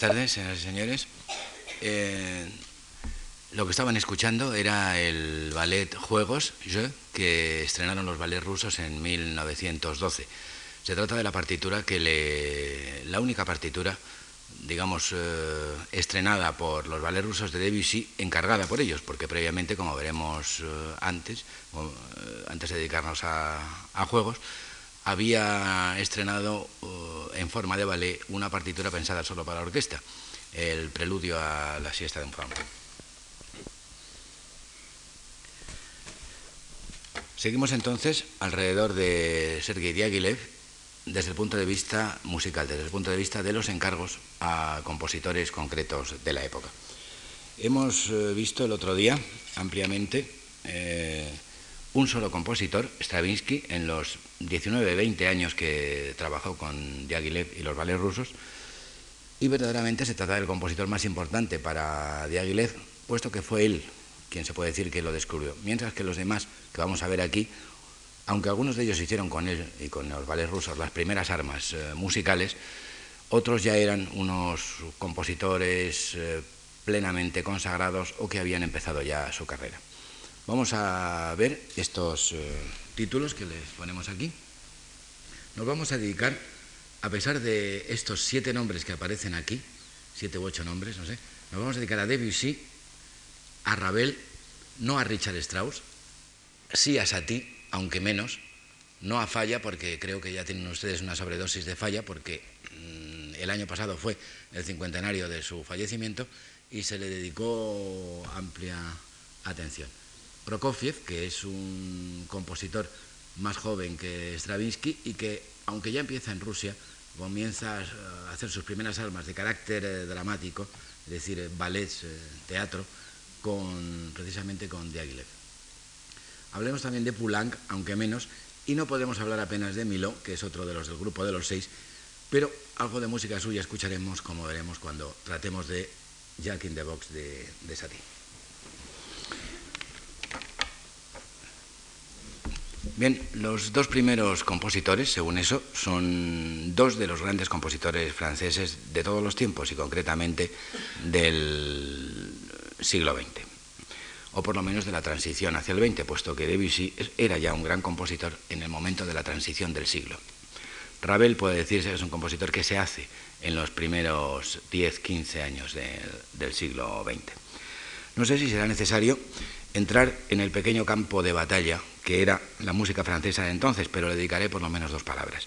Buenas tardes, señoras y señores. Eh, lo que estaban escuchando era el ballet Juegos, Je, que estrenaron los ballets rusos en 1912. Se trata de la partitura que le. la única partitura, digamos, eh, estrenada por los ballets rusos de Debussy, encargada por ellos, porque previamente, como veremos eh, antes, antes de dedicarnos a Juegos, había estrenado uh, en forma de ballet una partitura pensada solo para la orquesta, el preludio a la siesta de un fauno. Seguimos entonces alrededor de Sergei Diaghilev desde el punto de vista musical, desde el punto de vista de los encargos a compositores concretos de la época. Hemos eh, visto el otro día ampliamente eh, un solo compositor, Stravinsky, en los 19-20 años que trabajó con Diaghilev y los ballets rusos, y verdaderamente se trata del compositor más importante para Diaghilev, puesto que fue él quien se puede decir que lo descubrió, mientras que los demás que vamos a ver aquí, aunque algunos de ellos hicieron con él y con los ballets rusos las primeras armas eh, musicales, otros ya eran unos compositores eh, plenamente consagrados o que habían empezado ya su carrera. Vamos a ver estos eh, títulos que les ponemos aquí. Nos vamos a dedicar, a pesar de estos siete nombres que aparecen aquí, siete u ocho nombres, no sé, nos vamos a dedicar a Debussy, a Ravel, no a Richard Strauss, sí a Satie, aunque menos, no a Falla, porque creo que ya tienen ustedes una sobredosis de Falla, porque mmm, el año pasado fue el cincuentenario de su fallecimiento y se le dedicó amplia atención. Prokofiev, que es un compositor más joven que Stravinsky y que, aunque ya empieza en Rusia, comienza a hacer sus primeras armas de carácter eh, dramático, es decir, eh, ballets, eh, teatro, con, precisamente con Diaghilev. Hablemos también de Poulenc, aunque menos, y no podemos hablar apenas de Milo, que es otro de los del grupo de los seis, pero algo de música suya escucharemos, como veremos cuando tratemos de Jack in the Box de, de Satie. Bien, los dos primeros compositores, según eso, son dos de los grandes compositores franceses de todos los tiempos y concretamente del siglo XX, o por lo menos de la transición hacia el XX, puesto que Debussy era ya un gran compositor en el momento de la transición del siglo. Ravel puede decirse que es un compositor que se hace en los primeros 10, 15 años de, del siglo XX. No sé si será necesario entrar en el pequeño campo de batalla que era la música francesa de entonces, pero le dedicaré por lo menos dos palabras.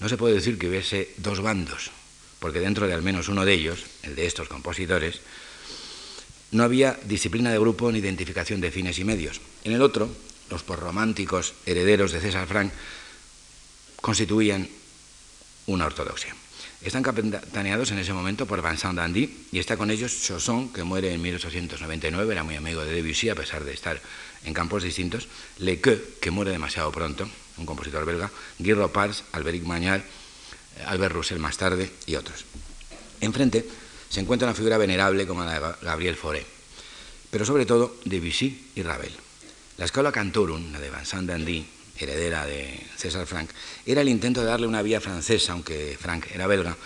No se puede decir que hubiese dos bandos, porque dentro de al menos uno de ellos, el de estos compositores, no había disciplina de grupo ni identificación de fines y medios. En el otro, los porrománticos herederos de César Frank constituían una ortodoxia. Están capitaneados en ese momento por Vincent Dandy y está con ellos Chausson, que muere en 1899, era muy amigo de Debussy a pesar de estar en campos distintos, Lequeux, que muere demasiado pronto, un compositor belga, Guy Ropars, Alberic Magnal, Albert Roussel más tarde y otros. Enfrente se encuentra una figura venerable como la de Gabriel Fauré, pero sobre todo Debussy y Ravel. La escuela Cantorum, la de Vincent Dandy, heredera de César Frank, era el intento de darle una vía francesa, aunque Frank era belga,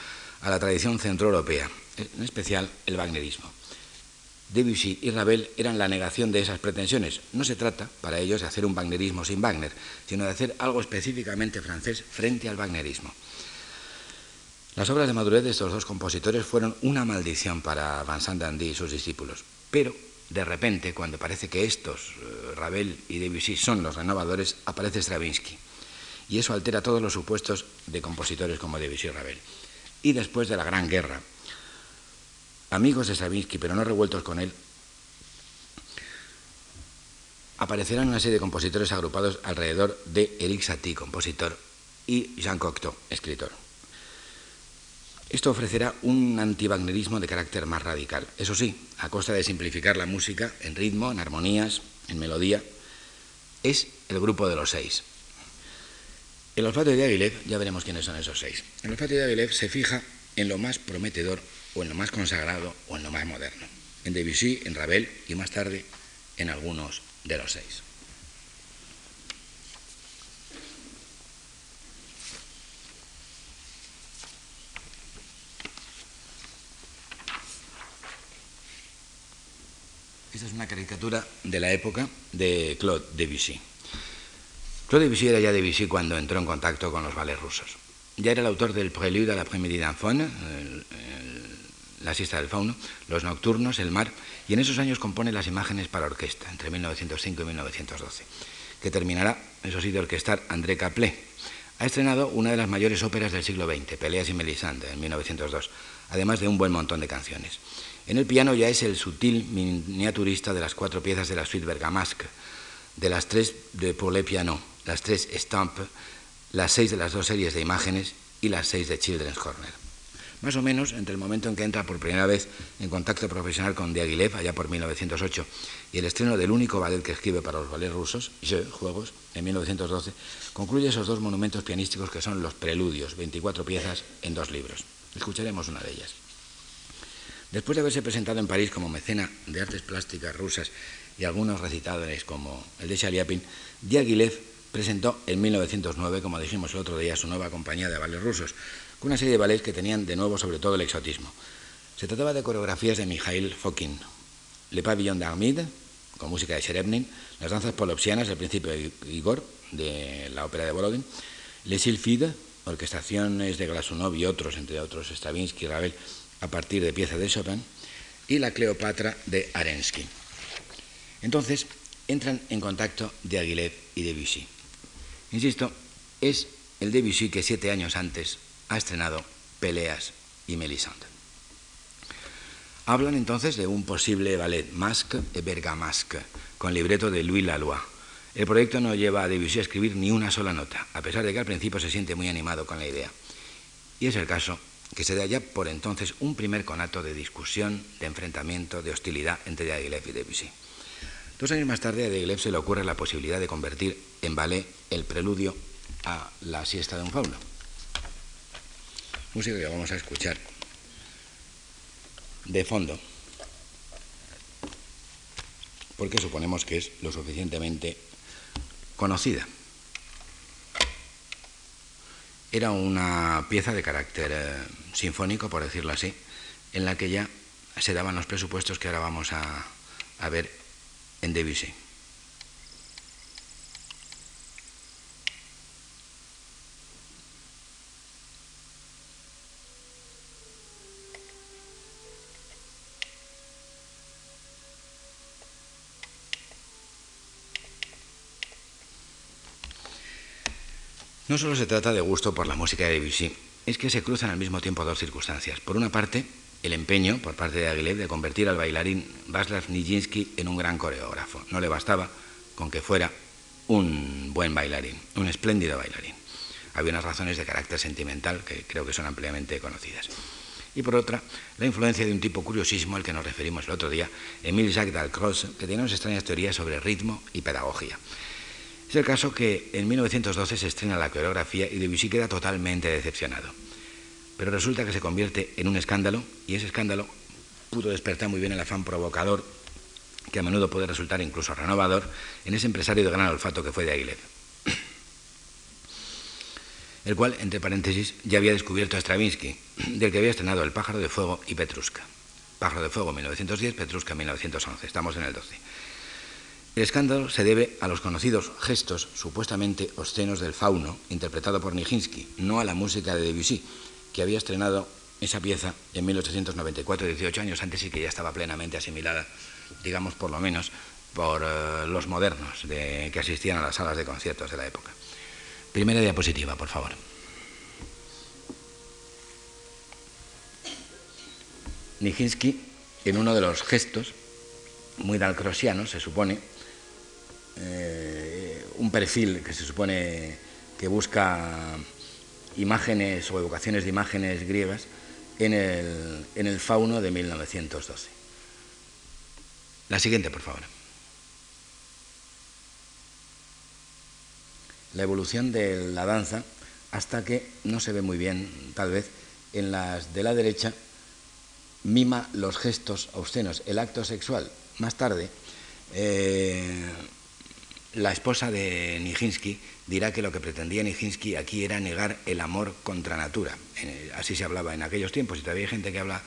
a la tradición centroeuropea, en especial el wagnerismo. Debussy y Ravel eran la negación de esas pretensiones. No se trata para ellos de hacer un wagnerismo sin Wagner, sino de hacer algo específicamente francés frente al wagnerismo. Las obras de madurez de estos dos compositores fueron una maldición para Vincent Dandy y sus discípulos, pero de repente, cuando parece que estos, eh, Ravel y Debussy, son los renovadores, aparece Stravinsky. Y eso altera todos los supuestos de compositores como Debussy y Ravel. Y después de la Gran Guerra, amigos de Stravinsky, pero no revueltos con él, aparecerán una serie de compositores agrupados alrededor de Eric Satie, compositor, y Jean Cocteau, escritor. Esto ofrecerá un antivagnerismo de carácter más radical, eso sí, a costa de simplificar la música en ritmo, en armonías, en melodía. Es el grupo de los seis. El olfato de Diaghilev, ya veremos quiénes son esos seis. El olfato de Diaghilev se fija en lo más prometedor o en lo más consagrado o en lo más moderno, en Debussy, en Ravel y más tarde en algunos de los seis. Esta es una caricatura de la época de Claude Debussy. Claude Debussy era ya Debussy cuando entró en contacto con los ballets rusos. Ya era el autor del Prelude a la Première d'Anfone, el la siesta del fauno, los nocturnos, el mar, y en esos años compone las imágenes para orquesta, entre 1905 y 1912, que terminará, eso sí, de orquestar André Caplé. Ha estrenado una de las mayores óperas del siglo XX, Peleas y Melisande, en 1902, además de un buen montón de canciones. En el piano ya es el sutil miniaturista de las cuatro piezas de la suite Bergamasque, de las tres de Pour le Piano, las tres Stamp, las seis de las dos series de imágenes y las seis de Children's Corner. Más o menos entre el momento en que entra por primera vez en contacto profesional con Diaghilev, allá por 1908, y el estreno del único ballet que escribe para los ballets rusos, Je, Juegos, en 1912, concluye esos dos monumentos pianísticos que son los preludios, 24 piezas en dos libros. Escucharemos una de ellas. Después de haberse presentado en París como mecena de artes plásticas rusas y algunos recitadores como el de Shaliapin, Diaghilev presentó en 1909, como dijimos el otro día, su nueva compañía de ballets rusos, una serie de ballets que tenían de nuevo sobre todo el exotismo. Se trataba de coreografías de Mikhail Fokin, Le Pavillon d'Armide, con música de Sherebnin, las danzas polopsianas, el príncipe de Igor, de la ópera de Volodin, Les Sylphides, orquestaciones de Glasunov y otros, entre otros Stravinsky y Ravel, a partir de piezas de Chopin, y la Cleopatra de Arensky. Entonces entran en contacto de Aguilev y Debussy. Insisto, es el Debussy que siete años antes ha estrenado Peleas y Melisande. Hablan entonces de un posible ballet Masque et Bergamasque, con libreto de Louis Laloy. El proyecto no lleva a Debussy a escribir ni una sola nota, a pesar de que al principio se siente muy animado con la idea. Y es el caso que se da ya por entonces un primer conato de discusión, de enfrentamiento, de hostilidad entre Diaghilev y Debussy. Dos años más tarde a Diaghilev se le ocurre la posibilidad de convertir en ballet el preludio a la siesta de un fauno. Música que vamos a escuchar de fondo, porque suponemos que es lo suficientemente conocida. Era una pieza de carácter eh, sinfónico, por decirlo así, en la que ya se daban los presupuestos que ahora vamos a, a ver en Debussy. No solo se trata de gusto por la música de Debussy, es que se cruzan al mismo tiempo dos circunstancias. Por una parte, el empeño por parte de Aguilev de convertir al bailarín Václav Nijinsky en un gran coreógrafo. No le bastaba con que fuera un buen bailarín, un espléndido bailarín. Había unas razones de carácter sentimental que creo que son ampliamente conocidas. Y por otra, la influencia de un tipo curiosísimo al que nos referimos el otro día, Emile Jacques Dalcroze, que tiene unas extrañas teorías sobre ritmo y pedagogía. Es el caso que en 1912 se estrena la coreografía y Debussy queda totalmente decepcionado. Pero resulta que se convierte en un escándalo y ese escándalo pudo despertar muy bien el afán provocador, que a menudo puede resultar incluso renovador, en ese empresario de gran olfato que fue de Aguilera. El cual, entre paréntesis, ya había descubierto a Stravinsky, del que había estrenado El pájaro de fuego y Petrushka. Pájaro de fuego 1910, Petrushka 1911. Estamos en el 12. El escándalo se debe a los conocidos gestos supuestamente obscenos del fauno, interpretado por Nijinsky, no a la música de Debussy, que había estrenado esa pieza en 1894, 18 años antes y que ya estaba plenamente asimilada, digamos por lo menos, por uh, los modernos de, que asistían a las salas de conciertos de la época. Primera diapositiva, por favor. Nijinsky, en uno de los gestos, muy dalcrosianos, se supone, eh, un perfil que se supone que busca imágenes o evocaciones de imágenes griegas en el, en el fauno de 1912. La siguiente, por favor. La evolución de la danza hasta que no se ve muy bien, tal vez, en las de la derecha mima los gestos obscenos, el acto sexual. Más tarde, eh, la esposa de Nijinsky dirá que lo que pretendía Nijinsky aquí era negar el amor contra natura. Así se hablaba en aquellos tiempos y todavía hay gente que habla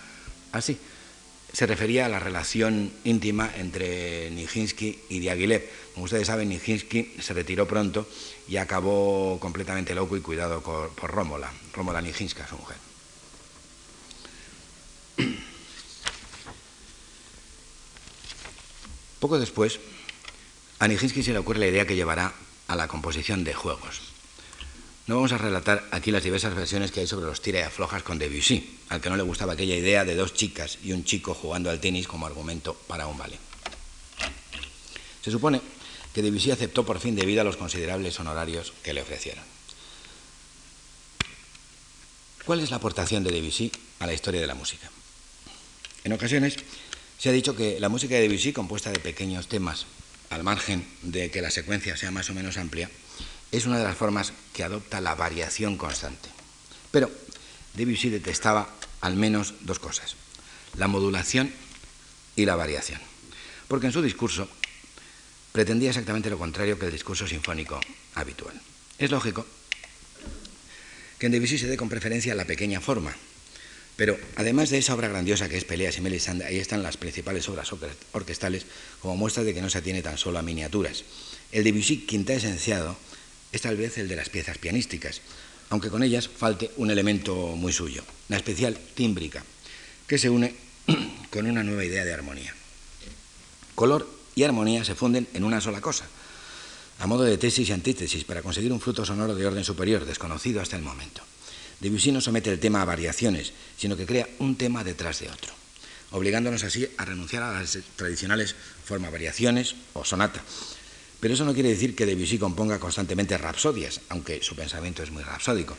así. se refería a la relación íntima entre Nijinsky y Diaghilev. Como ustedes saben, Nijinsky se retiró pronto y acabó completamente loco y cuidado por, Rómola, Rómola Nijinska, su mujer. Poco después, a Nijinsky se le ocurre la idea que llevará a la composición de juegos. No vamos a relatar aquí las diversas versiones que hay sobre los tira y aflojas con Debussy, al que no le gustaba aquella idea de dos chicas y un chico jugando al tenis como argumento para un ballet. Se supone que Debussy aceptó por fin debido a los considerables honorarios que le ofrecieron. ¿Cuál es la aportación de Debussy a la historia de la música? En ocasiones se ha dicho que la música de Debussy, compuesta de pequeños temas, al margen de que la secuencia sea más o menos amplia, es una de las formas que adopta la variación constante. Pero Debussy detestaba al menos dos cosas, la modulación y la variación, porque en su discurso pretendía exactamente lo contrario que el discurso sinfónico habitual. Es lógico que en Debussy se dé con preferencia la pequeña forma, pero además de esa obra grandiosa que es Peleas y Melisande, ahí están las principales obras orquestales como muestra de que no se atiene tan solo a miniaturas. El Debussy quinta esenciado es tal vez el de las piezas pianísticas, aunque con ellas falte un elemento muy suyo, la especial tímbrica, que se une con una nueva idea de armonía. Color y armonía se funden en una sola cosa, a modo de tesis y antítesis, para conseguir un fruto sonoro de orden superior, desconocido hasta el momento. Debussy no somete el tema a variaciones, sino que crea un tema detrás de otro, obligándonos así a renunciar a las tradicionales forma variaciones o sonata, pero eso no quiere decir que Debussy componga constantemente rapsodias, aunque su pensamiento es muy rapsódico,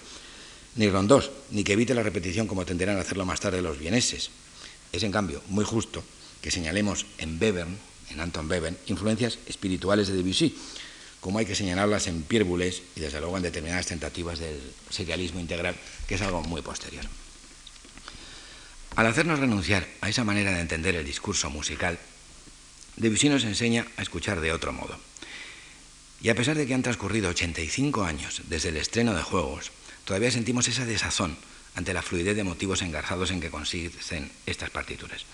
ni rondós, ni que evite la repetición como tenderán a hacerlo más tarde los vieneses. Es, en cambio, muy justo que señalemos en Bevern, en Anton Bevern, influencias espirituales de Debussy, como hay que señalarlas en Pierre y desde luego en determinadas tentativas del serialismo integral, que es algo muy posterior. Al hacernos renunciar a esa manera de entender el discurso musical, Debussy nos enseña a escuchar de otro modo. Y a pesar de que han transcurrido 85 años desde el estreno de Juegos, todavía sentimos esa desazón ante la fluidez de motivos engarzados en que consisten estas partituras.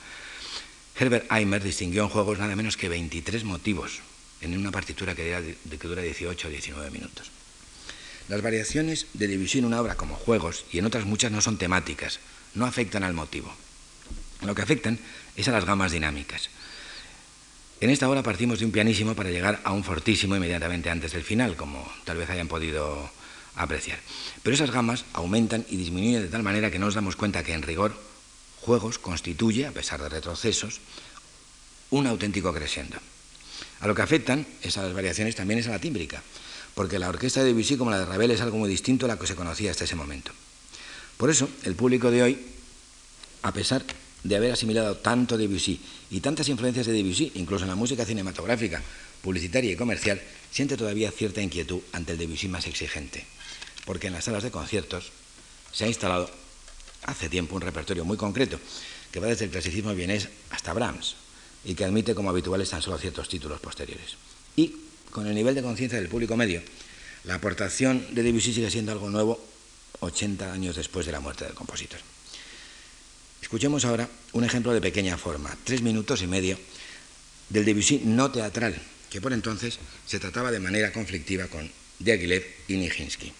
Herbert Eimer distinguió en Juegos nada menos que 23 motivos en una partitura que, dura 18 o 19 minutos. Las variaciones de Debussy en una obra como Juegos y en otras muchas no son temáticas, no afectan al motivo. Lo que afectan es a las gamas dinámicas. En esta hora partimos de un pianísimo para llegar a un fortísimo inmediatamente antes del final, como tal vez hayan podido apreciar. Pero esas gamas aumentan y disminuyen de tal manera que no nos damos cuenta que en rigor Juegos constituye, a pesar de retrocesos, un auténtico crescendo. A lo que afectan esas variaciones también es a la tímbrica, porque la orquesta de Debussy como la de Ravel es algo muy distinto a la que se conocía hasta ese momento. Por eso, el público de hoy, a pesar de haber asimilado tanto Debussy y tantas influencias de Debussy, incluso en la música cinematográfica, publicitaria y comercial, siente todavía cierta inquietud ante el Debussy más exigente, porque en las salas de conciertos se ha instalado hace tiempo un repertorio muy concreto, que va desde el clasicismo vienés hasta Brahms, y que admite como habituales tan solo ciertos títulos posteriores. Y con el nivel de conciencia del público medio, la aportación de Debussy sigue siendo algo nuevo 80 años después de la muerte del compositor. Escuchemos ahora un ejemplo de pequeña forma, tres minutos y medio, del Debussy no teatral, que por entonces se trataba de manera conflictiva con Diaghilev y Nijinsky.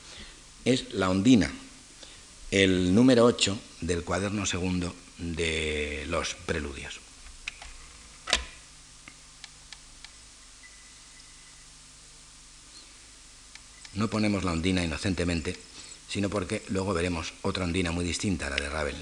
Es La Ondina, el número 8 del cuaderno segundo de los preludios. No ponemos la ondina inocentemente, sino porque luego veremos otra ondina muy distinta a la de Ravel.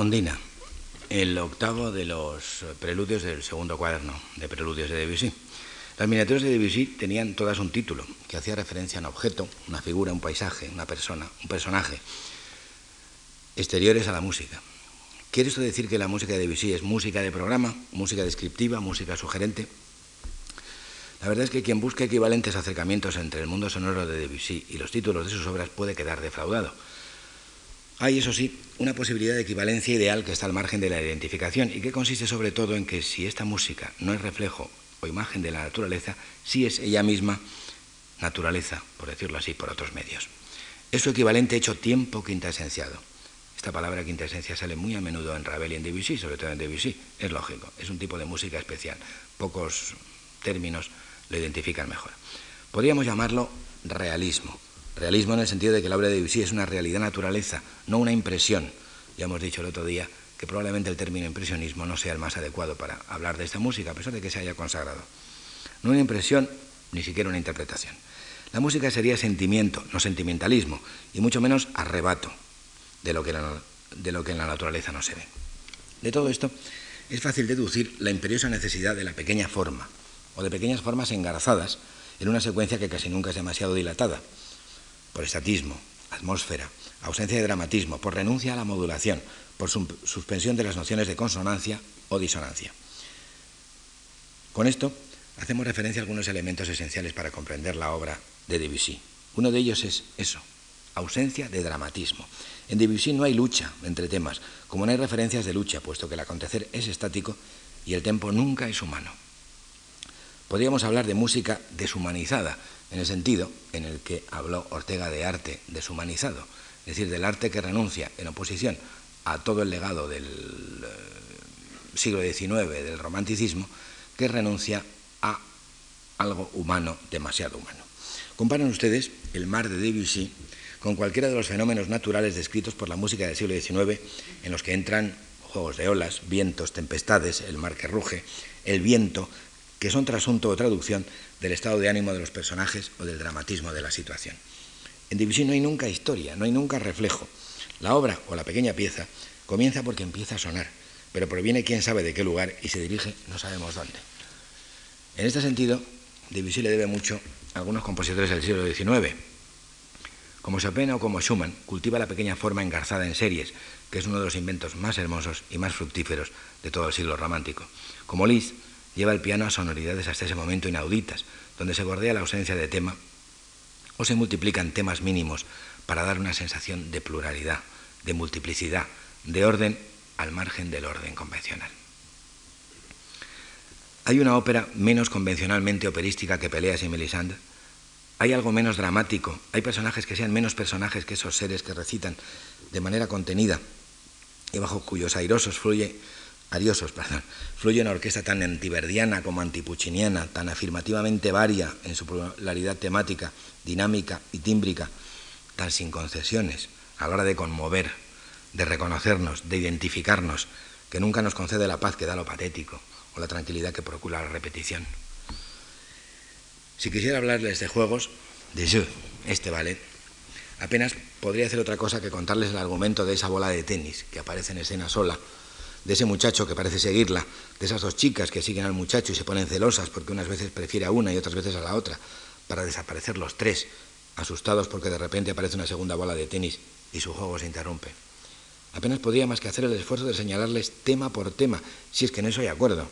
Ondina, el octavo de los preludios del segundo cuaderno de preludios de Debussy. Las miniaturas de Debussy tenían todas un título que hacía referencia a un objeto, una figura, un paisaje, una persona, un personaje, exteriores a la música. ¿Quiere esto decir que la música de Debussy es música de programa, música descriptiva, música sugerente? La verdad es que quien busca equivalentes acercamientos entre el mundo sonoro de Debussy y los títulos de sus obras puede quedar defraudado. Hay, eso sí, una posibilidad de equivalencia ideal que está al margen de la identificación y que consiste sobre todo en que si esta música no es reflejo o imagen de la naturaleza, sí es ella misma naturaleza, por decirlo así, por otros medios. Es su equivalente hecho tiempo quintaesenciado. Esta palabra quintaesencia sale muy a menudo en Ravel y en Debussy, sobre todo en Debussy. Es lógico, es un tipo de música especial. Pocos términos lo identifican mejor. Podríamos llamarlo realismo Realismo en el sentido de que la obra de Debussy es una realidad naturaleza, no una impresión. Ya hemos dicho el otro día que probablemente el término impresionismo no sea el más adecuado para hablar de esta música, a pesar de que se haya consagrado. No una impresión, ni siquiera una interpretación. La música sería sentimiento, no sentimentalismo, y mucho menos arrebato de lo que, de lo que en la naturaleza no se ve. De todo esto es fácil deducir la imperiosa necesidad de la pequeña forma, o de pequeñas formas engarzadas en una secuencia que casi nunca es demasiado dilatada por estatismo, atmósfera, ausencia de dramatismo, por renuncia a la modulación, por suspensión de las nociones de consonancia o disonancia. Con esto hacemos referencia a algunos elementos esenciales para comprender la obra de Debussy. Uno de ellos es eso, ausencia de dramatismo. En Debussy no hay lucha entre temas, como no hay referencias de lucha, puesto que el acontecer es estático y el tempo nunca es humano. Podríamos hablar de música deshumanizada, en el sentido en el que habló Ortega de arte deshumanizado, es decir, del arte que renuncia en oposición a todo el legado del eh, siglo XIX, del romanticismo, que renuncia a algo humano, demasiado humano. Comparen ustedes el mar de Debussy con cualquiera de los fenómenos naturales descritos por la música del siglo XIX, en los que entran juegos de olas, vientos, tempestades, el mar que ruge, el viento, que son trasunto o traducción del estado de ánimo de los personajes o del dramatismo de la situación. En Debussy no hay nunca historia, no hay nunca reflejo. La obra o la pequeña pieza comienza porque empieza a sonar, pero proviene quién sabe de qué lugar y se dirige no sabemos dónde. En este sentido, Debussy le debe mucho a algunos compositores del siglo XIX. Como Chopin o como Schumann, cultiva la pequeña forma engarzada en series, que es uno de los inventos más hermosos y más fructíferos de todo el siglo romántico. Como Liszt, lleva el piano a sonoridades hasta ese momento inauditas, donde se bordea la ausencia de tema o se multiplican temas mínimos para dar una sensación de pluralidad, de multiplicidad, de orden al margen del orden convencional. Hay una ópera menos convencionalmente operística que Peleas y Melisande. Hay algo menos dramático. Hay personajes que sean menos personajes que esos seres que recitan de manera contenida y bajo cuyos airosos fluye ariosos, perdón, fluye una orquesta tan antiverdiana como antipuchiniana, tan afirmativamente varia en su pluralidad temática, dinámica y tímbrica, tan sin concesiones a la hora de conmover, de reconocernos, de identificarnos, que nunca nos concede la paz que da lo patético o la tranquilidad que procura la repetición. Si quisiera hablarles de juegos, de jeu, este ballet, apenas podría hacer otra cosa que contarles el argumento de esa bola de tenis que aparece en escena sola de ese muchacho que parece seguirla, de esas dos chicas que siguen al muchacho y se ponen celosas porque unas veces prefiere a una y otras veces a la otra, para desaparecer los tres, asustados porque de repente aparece una segunda bola de tenis y su juego se interrumpe. Apenas podía más que hacer el esfuerzo de señalarles tema por tema, si es que en eso hay acuerdo,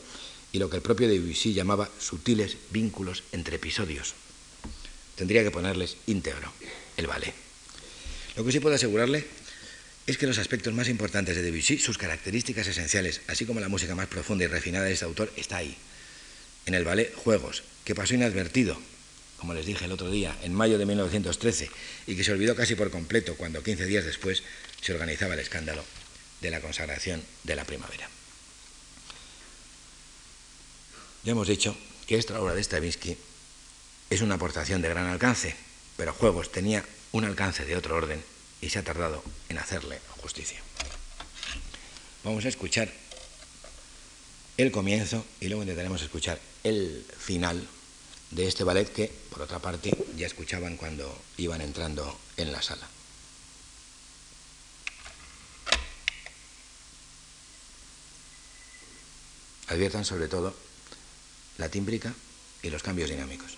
y lo que el propio Debussy llamaba sutiles vínculos entre episodios. Tendría que ponerles íntegro el ballet. Lo que sí puedo asegurarle es que los aspectos más importantes de Debussy, sus características esenciales, así como la música más profunda y refinada de este autor, está ahí. En el ballet Juegos, que pasó inadvertido, como les dije el otro día, en mayo de 1913, y que se olvidó casi por completo cuando 15 días después se organizaba el escándalo de la consagración de la primavera. Ya hemos dicho que esta obra de Stravinsky es una aportación de gran alcance, pero Juegos tenía un alcance de otro orden y se ha tardado en hacerle justicia. Vamos a escuchar el comienzo y luego intentaremos escuchar el final de este ballet que, por otra parte, ya escuchaban cuando iban entrando en la sala. Adviertan sobre todo la tímbrica y los cambios dinámicos.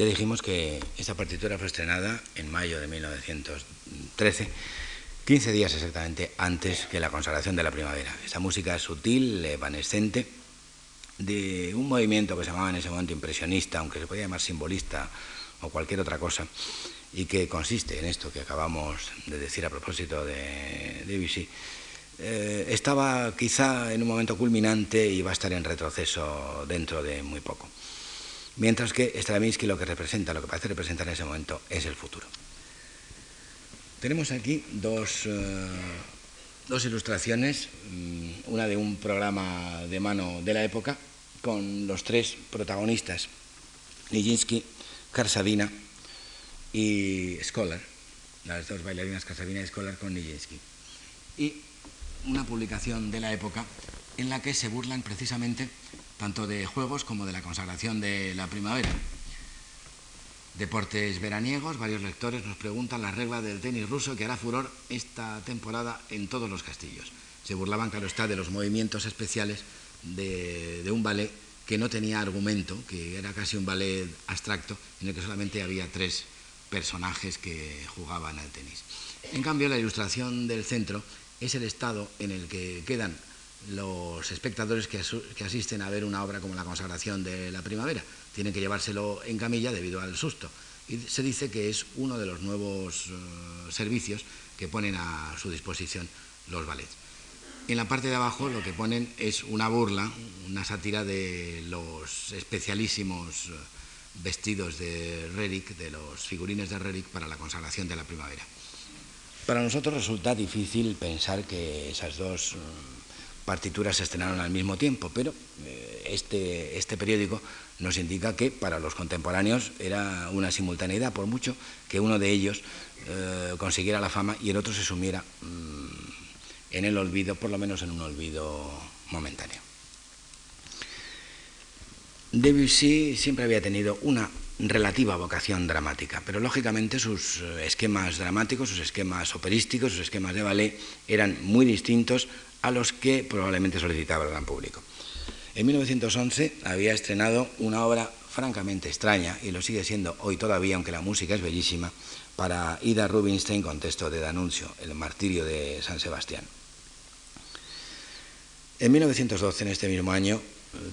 Ya dijimos que esta partitura fue estrenada en mayo de 1913, 15 días exactamente antes que la consagración de la primavera. Esta música sutil, evanescente, de un movimiento que se llamaba en ese momento impresionista, aunque se podía llamar simbolista o cualquier otra cosa, y que consiste en esto que acabamos de decir a propósito de Debussy. Eh, estaba quizá en un momento culminante y va a estar en retroceso dentro de muy poco. Mientras que Stravinsky lo que representa, lo que parece representar en ese momento, es el futuro. Tenemos aquí dos, eh, dos ilustraciones, mm, una de un programa de mano de la época, con los tres protagonistas, Nijinsky, Karsavina y Scholar, las dos bailarinas Karsavina y Scholar con Nijinsky. Y una publicación de la época en la que se burlan precisamente tanto de juegos como de la consagración de la primavera. Deportes veraniegos, varios lectores nos preguntan la regla del tenis ruso que hará furor esta temporada en todos los castillos. Se burlaban, claro está, de los movimientos especiales de, un ballet que no tenía argumento, que era casi un ballet abstracto, en el que solamente había tres personajes que jugaban al tenis. En cambio, la ilustración del centro es el estado en el que quedan los espectadores que, asisten a ver una obra como la consagración de la primavera. Tienen que llevárselo en camilla debido al susto. Y se dice que es uno de los nuevos eh, servicios que ponen a su disposición los ballets. En la parte de abajo lo que ponen es una burla, una sátira de los especialísimos eh, vestidos de Rerick, de los figurines de Rerick para la consagración de la primavera. Para nosotros resulta difícil pensar que esas dos eh, partituras se estrenaron al mismo tiempo, pero eh, este, este periódico nos indica que para los contemporáneos era una simultaneidad, por mucho que uno de ellos eh, consiguiera la fama y el otro se sumiera mm, en el olvido, por lo menos en un olvido momentáneo. Debussy siempre había tenido una relativa vocación dramática, pero lógicamente sus eh, esquemas dramáticos, sus esquemas operísticos, sus esquemas de ballet eran muy distintos a los que probablemente solicitaba el gran público. En 1911 había estrenado una obra francamente extraña, y lo sigue siendo hoy todavía, aunque la música es bellísima, para Ida Rubinstein con texto de Danuncio, El martirio de San Sebastián. En 1912, en este mismo año,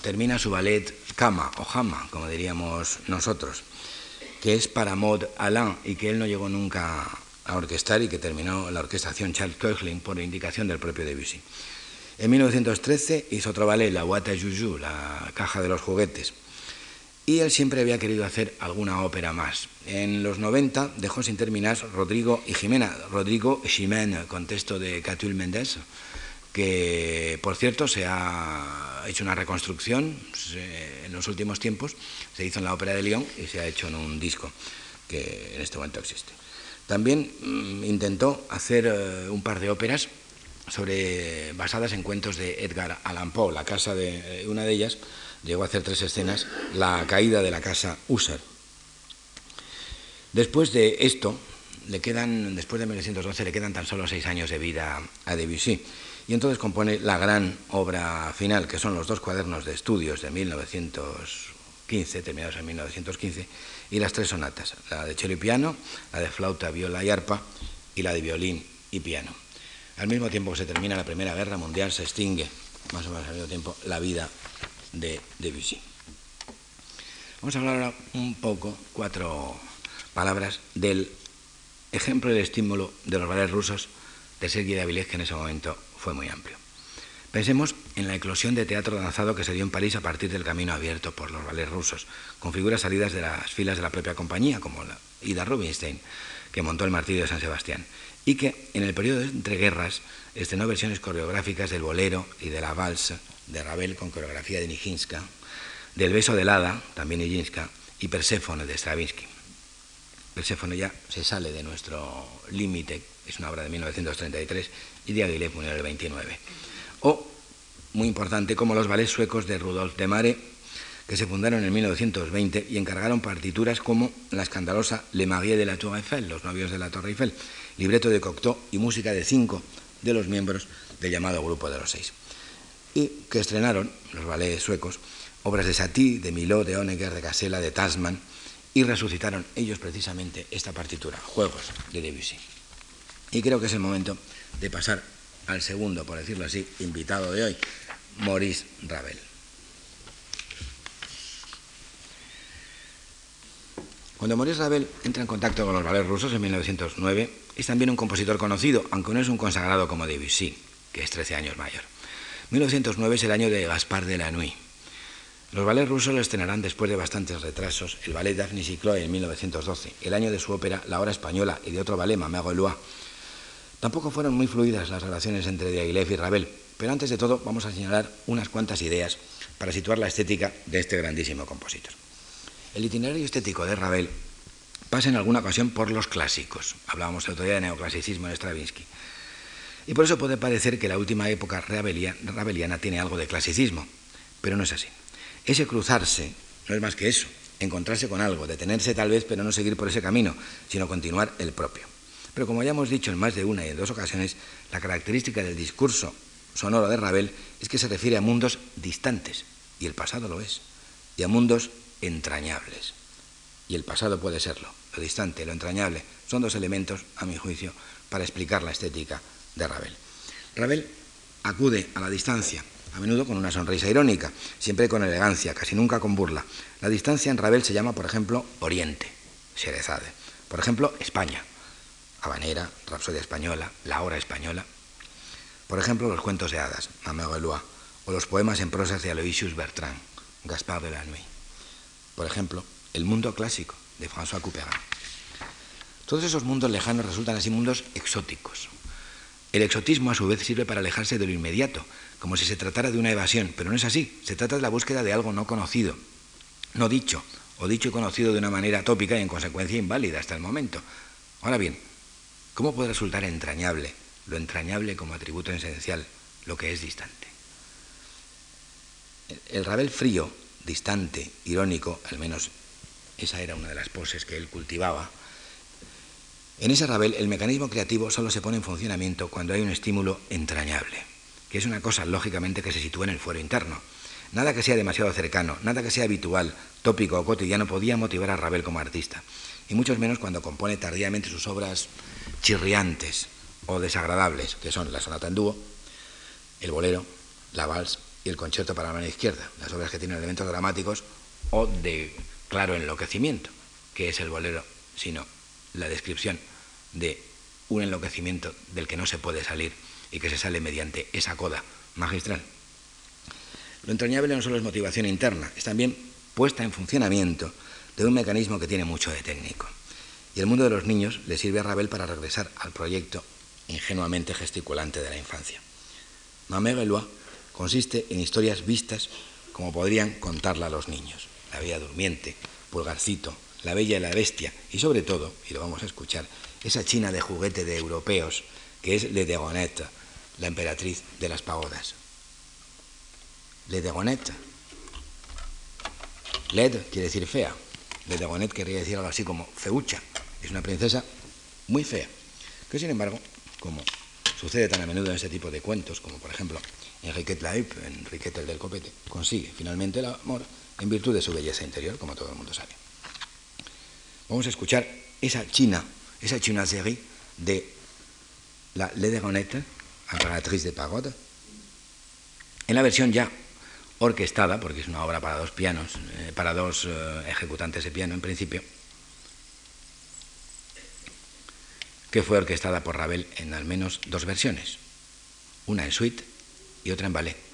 termina su ballet Kama o Hama, como diríamos nosotros. que es para Maud Alain y que él no llegó nunca a orquestar y que terminó la orquestación Charles Koechlin por indicación del propio Debussy. En 1913 hizo otro ballet, La à Juju, la caja de los juguetes. Y él siempre había querido hacer alguna ópera más. En los 90 dejó sin terminar Rodrigo y Jimena. Rodrigo Ximena, con texto de Catul Méndez, que por cierto se ha hecho una reconstrucción en los últimos tiempos. Se hizo en la Ópera de Lyon y se ha hecho en un disco que en este momento existe. También mm, intentó hacer eh, un par de óperas sobre, basadas en cuentos de Edgar Allan Poe. La casa de eh, una de ellas llegó a hacer tres escenas, la caída de la casa Usher. Después de esto, le quedan, después de 1912, le quedan tan solo seis años de vida a Debussy. Y entonces compone la gran obra final, que son los dos cuadernos de estudios de 1915, terminados en 1915, y las tres sonatas, la de cello y piano, la de flauta, viola y arpa, y la de violín y piano. Al mismo tiempo que se termina la Primera Guerra Mundial, se extingue, más o menos al mismo tiempo, la vida de Debussy. Vamos a hablar ahora un poco, cuatro palabras, del ejemplo y el estímulo de los ballets rusos de Sergei Davilés, que en ese momento fue muy amplio. Pensemos en la eclosión de teatro danzado que se dio en París a partir del camino abierto por los ballets rusos, con figuras salidas de las filas de la propia compañía, como la Ida Rubinstein, que montó el Martillo de San Sebastián, y que en el periodo de entreguerras estrenó versiones coreográficas del bolero y de la valsa de Ravel con coreografía de Nijinska, del beso del hada, también Nijinska, y Perséfone de Stravinsky. Perséfone ya se sale de nuestro límite, es una obra de 1933, y de Aguilé en el 29. O, muy importante, como los ballets suecos de Rudolf de Mare, que se fundaron en 1920 y encargaron partituras como la escandalosa Le Marie de la Tour Eiffel, Los novios de la Torre Eiffel, libreto de Cocteau y música de cinco de los miembros del llamado Grupo de los Seis. Y que estrenaron, los ballets suecos, obras de Satie, de Milot, de Honegger, de Casella, de Tasman, y resucitaron ellos precisamente esta partitura, Juegos de Debussy. Y creo que es el momento de pasar al segundo, por decirlo así, invitado de hoy, Maurice Ravel. Cuando Maurice Ravel entra en contacto con los ballets rusos en 1909, es también un compositor conocido, aunque no es un consagrado como Debussy, que es 13 años mayor. 1909 es el año de Gaspard de la Nuit. Los ballets rusos lo estrenarán después de bastantes retrasos, el ballet Daphne y Chloe en 1912, el año de su ópera La Hora Española y de otro ballet, Loire. Tampoco fueron muy fluidas las relaciones entre Diaghilev y Ravel, pero antes de todo vamos a señalar unas cuantas ideas para situar la estética de este grandísimo compositor. El itinerario estético de Ravel pasa en alguna ocasión por los clásicos. Hablábamos el otro día de neoclasicismo en Stravinsky. Y por eso puede parecer que la última época raveliana tiene algo de clasicismo, pero no es así. Ese cruzarse no es más que eso, encontrarse con algo, detenerse tal vez, pero no seguir por ese camino, sino continuar el propio. Pero como ya hemos dicho en más de una y en dos ocasiones, la característica del discurso sonoro de Ravel es que se refiere a mundos distantes, y el pasado lo es, y a mundos entrañables. Y el pasado puede serlo, lo distante, lo entrañable, son dos elementos, a mi juicio, para explicar la estética de Ravel. Ravel acude a la distancia, a menudo con una sonrisa irónica, siempre con elegancia, casi nunca con burla. La distancia en Ravel se llama, por ejemplo, Oriente, Sherezade. Por ejemplo, España, Habanera, Rapsodia Española, La Hora Española. Por ejemplo, los cuentos de hadas, Mamá o los poemas en prosa de Aloysius Bertrand, Gaspard de la Nuit. Por ejemplo, el mundo clásico de François Couperin. Todos esos mundos lejanos resultan así mundos exóticos. El exotismo a su vez sirve para alejarse de lo inmediato, como si se tratara de una evasión, pero no es así, se trata de la búsqueda de algo no conocido, no dicho, o dicho y conocido de una manera tópica y en consecuencia inválida hasta el momento. Ahora bien, ¿cómo puede resultar entrañable, lo entrañable como atributo esencial, lo que es distante? El Ravel frío distante, irónico, al menos esa era una de las poses que él cultivaba. En ese Ravel el mecanismo creativo solo se pone en funcionamiento cuando hay un estímulo entrañable, que es una cosa lógicamente que se sitúa en el fuero interno. Nada que sea demasiado cercano, nada que sea habitual, tópico o cotidiano podía motivar a Ravel como artista, y mucho menos cuando compone tardíamente sus obras chirriantes o desagradables, que son la sonata en dúo, el bolero, la vals y el concierto para la mano izquierda, las obras que tienen elementos dramáticos o de claro enloquecimiento, qué es el bolero, sino la descripción de un enloquecimiento del que no se puede salir y que se sale mediante esa coda magistral. Lo entrañable no solo es motivación interna, es también puesta en funcionamiento de un mecanismo que tiene mucho de técnico. Y el mundo de los niños le sirve a Ravel para regresar al proyecto ingenuamente gesticulante de la infancia. Mamé Velois consiste en historias vistas como podrían contarla los niños. La Bella Durmiente, Pulgarcito, La Bella y la Bestia y sobre todo, y lo vamos a escuchar, esa china de juguete de europeos que es Le Degonette, la emperatriz de las pagodas. Le Degonette. Led quiere decir fea. Le Degonette querría decir algo así como feucha. Es una princesa muy fea, que sin embargo, como sucede tan a menudo en este tipo de cuentos, como por ejemplo Enriquet la Enriquet el del copete, consigue finalmente el amor en virtud de su belleza interior, como todo el mundo sabe. Vamos a escuchar esa china, esa chinoiserie de la Le Degonette, imperatriz de Pagode, en la versión ya orquestada, porque es una obra para dos pianos, eh, para dos eh, ejecutantes de piano en principio, que fue orquestada por Ravel en al menos dos versiones, una en suite y otra en ballet.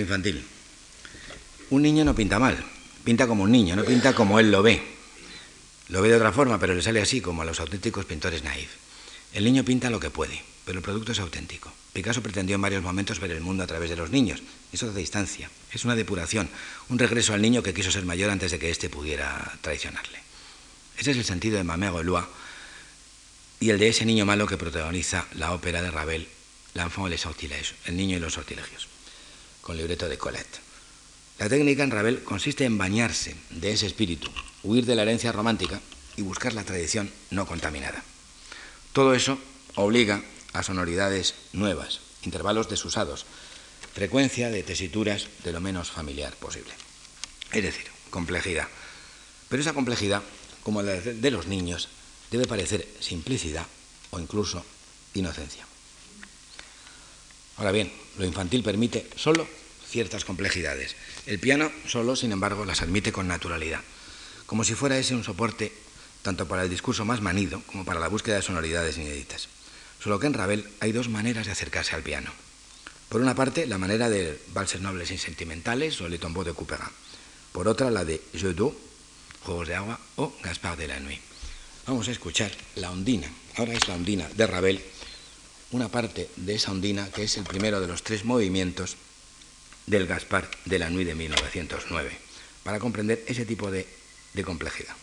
Infantil. Un niño no pinta mal, pinta como un niño, no pinta como él lo ve. Lo ve de otra forma, pero le sale así como a los auténticos pintores naif. El niño pinta lo que puede, pero el producto es auténtico. Picasso pretendió en varios momentos ver el mundo a través de los niños. Eso de distancia, es una depuración, un regreso al niño que quiso ser mayor antes de que éste pudiera traicionarle. Ese es el sentido de Mamé Eloy y el de ese niño malo que protagoniza la ópera de Ravel, L'enfant et les sortilèges, el niño y los sortilegios con libreto de Colette. La técnica en Ravel consiste en bañarse de ese espíritu, huir de la herencia romántica y buscar la tradición no contaminada. Todo eso obliga a sonoridades nuevas, intervalos desusados, frecuencia de tesituras de lo menos familiar posible. Es decir, complejidad. Pero esa complejidad, como la de los niños, debe parecer simplicidad o incluso inocencia. Ahora bien, lo infantil permite solo ciertas complejidades. El piano solo, sin embargo, las admite con naturalidad, como si fuera ese un soporte tanto para el discurso más manido como para la búsqueda de sonoridades inéditas. Solo que en Ravel hay dos maneras de acercarse al piano. Por una parte, la manera de valses nobles y sentimentales o Le tombeau de Couperin. Por otra, la de Jeux d'eau, Juegos de agua o Gaspard de la Nuit. Vamos a escuchar la ondina. Ahora es la ondina de Ravel, una parte de esa ondina que es el primero de los tres movimientos del Gaspar de la Nuit de 1909, para comprender ese tipo de, de complejidad.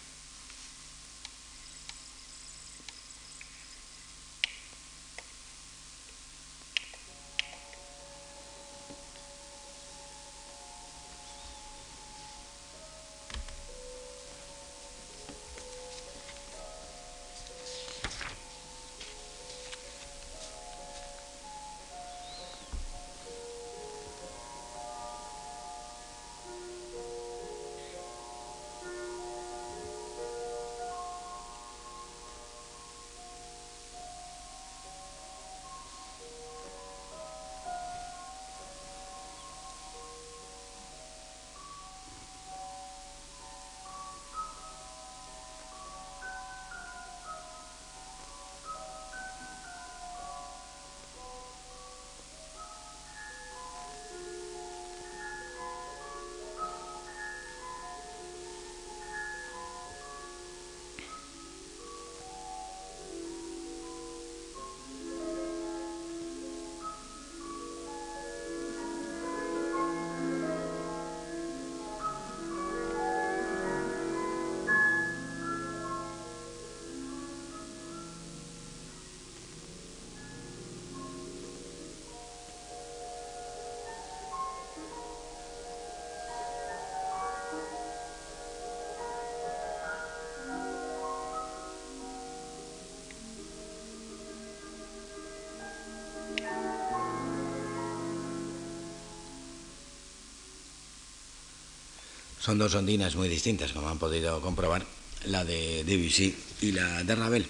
Son dos ondinas muy distintas, como han podido comprobar, la de Debussy y la de Ravel.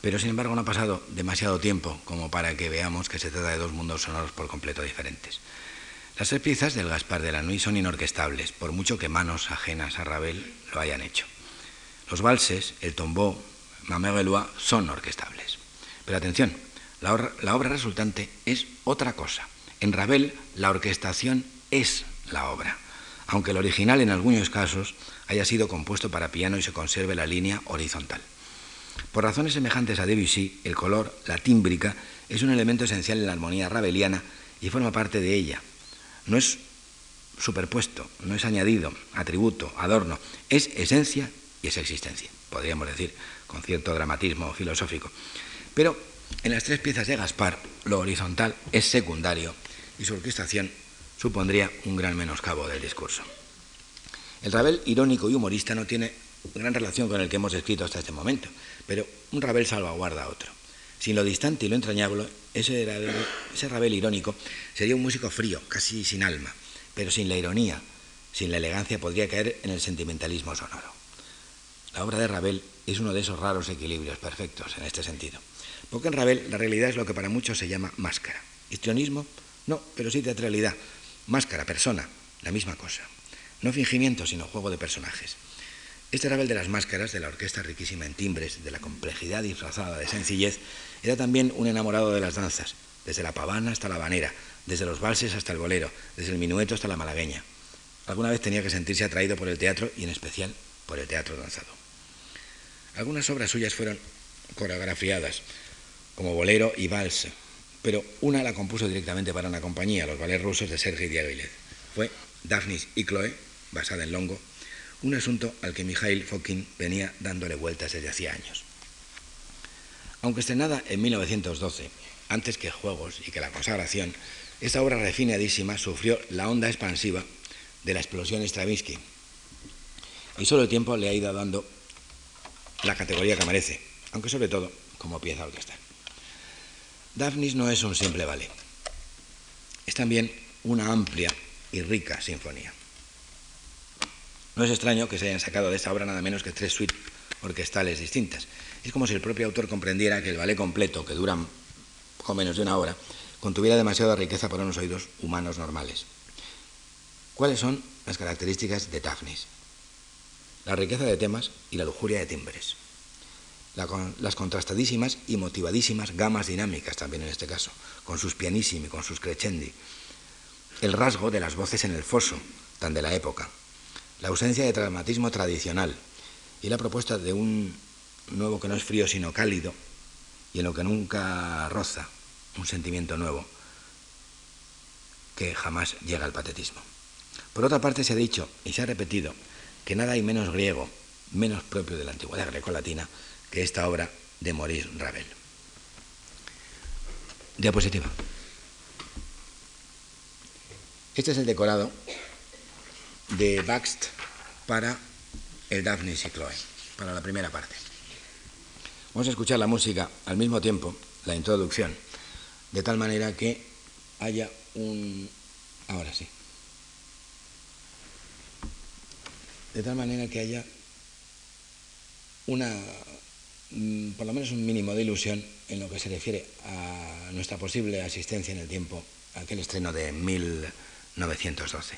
Pero sin embargo no ha pasado demasiado tiempo como para que veamos que se trata de dos mundos sonoros por completo diferentes. Las tres piezas del Gaspar de la Nuit son inorquestables, por mucho que manos ajenas a Ravel lo hayan hecho. Los valses, el tombeau, Mamé son orquestables. Pero atención, la, obra resultante es otra cosa. En Ravel, la orquestación es la obra aunque el original en algunos casos haya sido compuesto para piano y se conserve la línea horizontal. Por razones semejantes a Debussy, el color, la tímbrica, es un elemento esencial en la armonía rabeliana y forma parte de ella. No es superpuesto, no es añadido, atributo, adorno, es esencia y es existencia, podríamos decir, con cierto dramatismo filosófico. Pero en las tres piezas de Gaspar, lo horizontal es secundario y su orquestación supondría un gran menoscabo del discurso. El Ravel irónico y humorista no tiene gran relación con el que hemos escrito hasta este momento, pero un Ravel salvaguarda a otro. Sin lo distante y lo entrañable, ese, ese Ravel irónico sería un músico frío, casi sin alma, pero sin la ironía, sin la elegancia podría caer en el sentimentalismo sonoro. La obra de Ravel es uno de esos raros equilibrios perfectos en este sentido. Porque en Ravel la realidad es lo que para muchos se llama máscara. ¿Histrionismo? No, pero sí teatralidad, Máscara, persona, la misma cosa. No fingimiento, sino juego de personajes. Este Ravel de las máscaras, de la orquesta riquísima en timbres, de la complejidad disfrazada de sencillez, era también un enamorado de las danzas, desde la pavana hasta la banera, desde los valses hasta el bolero, desde el minueto hasta la malagueña. Alguna vez tenía que sentirse atraído por el teatro y en especial por el teatro danzado. Algunas obras suyas fueron coreografiadas, como bolero y vals, pero una la compuso directamente para una compañía, los ballets rusos de Sergei Diaghilev. Fue Daphnis y Chloe, basada en Longo, un asunto al que Mikhail Fokin venía dándole vueltas desde hacía años. Aunque estrenada en 1912, antes que Juegos y que la consagración, esta obra refinadísima sufrió la onda expansiva de la explosión Stravinsky. Y solo el tiempo le ha ido dando la categoría que merece, aunque sobre todo como pieza orquestal. Daphnis no es un simple ballet, es también una amplia y rica sinfonía. No es extraño que se hayan sacado de esta obra nada menos que tres suites orquestales distintas. Es como si el propio autor comprendiera que el ballet completo, que dura poco menos de una hora, contuviera demasiada riqueza para unos oídos humanos normales. ¿Cuáles son las características de Daphnis? La riqueza de temas y la lujuria de timbres las contrastadísimas y motivadísimas gamas dinámicas también en este caso, con sus pianissimi, con sus crescendi, el rasgo de las voces en el foso, tan de la época, la ausencia de dramatismo tradicional y la propuesta de un nuevo que no es frío sino cálido y en lo que nunca roza un sentimiento nuevo que jamás llega al patetismo. Por otra parte se ha dicho y se ha repetido que nada hay menos griego, menos propio de la antigüedad greco-latina, que esta obra de Maurice Ravel. Diapositiva. Este es el decorado de Baxt para el Daphne y Chloe, para la primera parte. Vamos a escuchar la música al mismo tiempo, la introducción, de tal manera que haya un... Ahora sí. De tal manera que haya una por lo menos un mínimo de ilusión en lo que se refiere a nuestra posible asistencia en el tiempo a aquel estreno de 1912.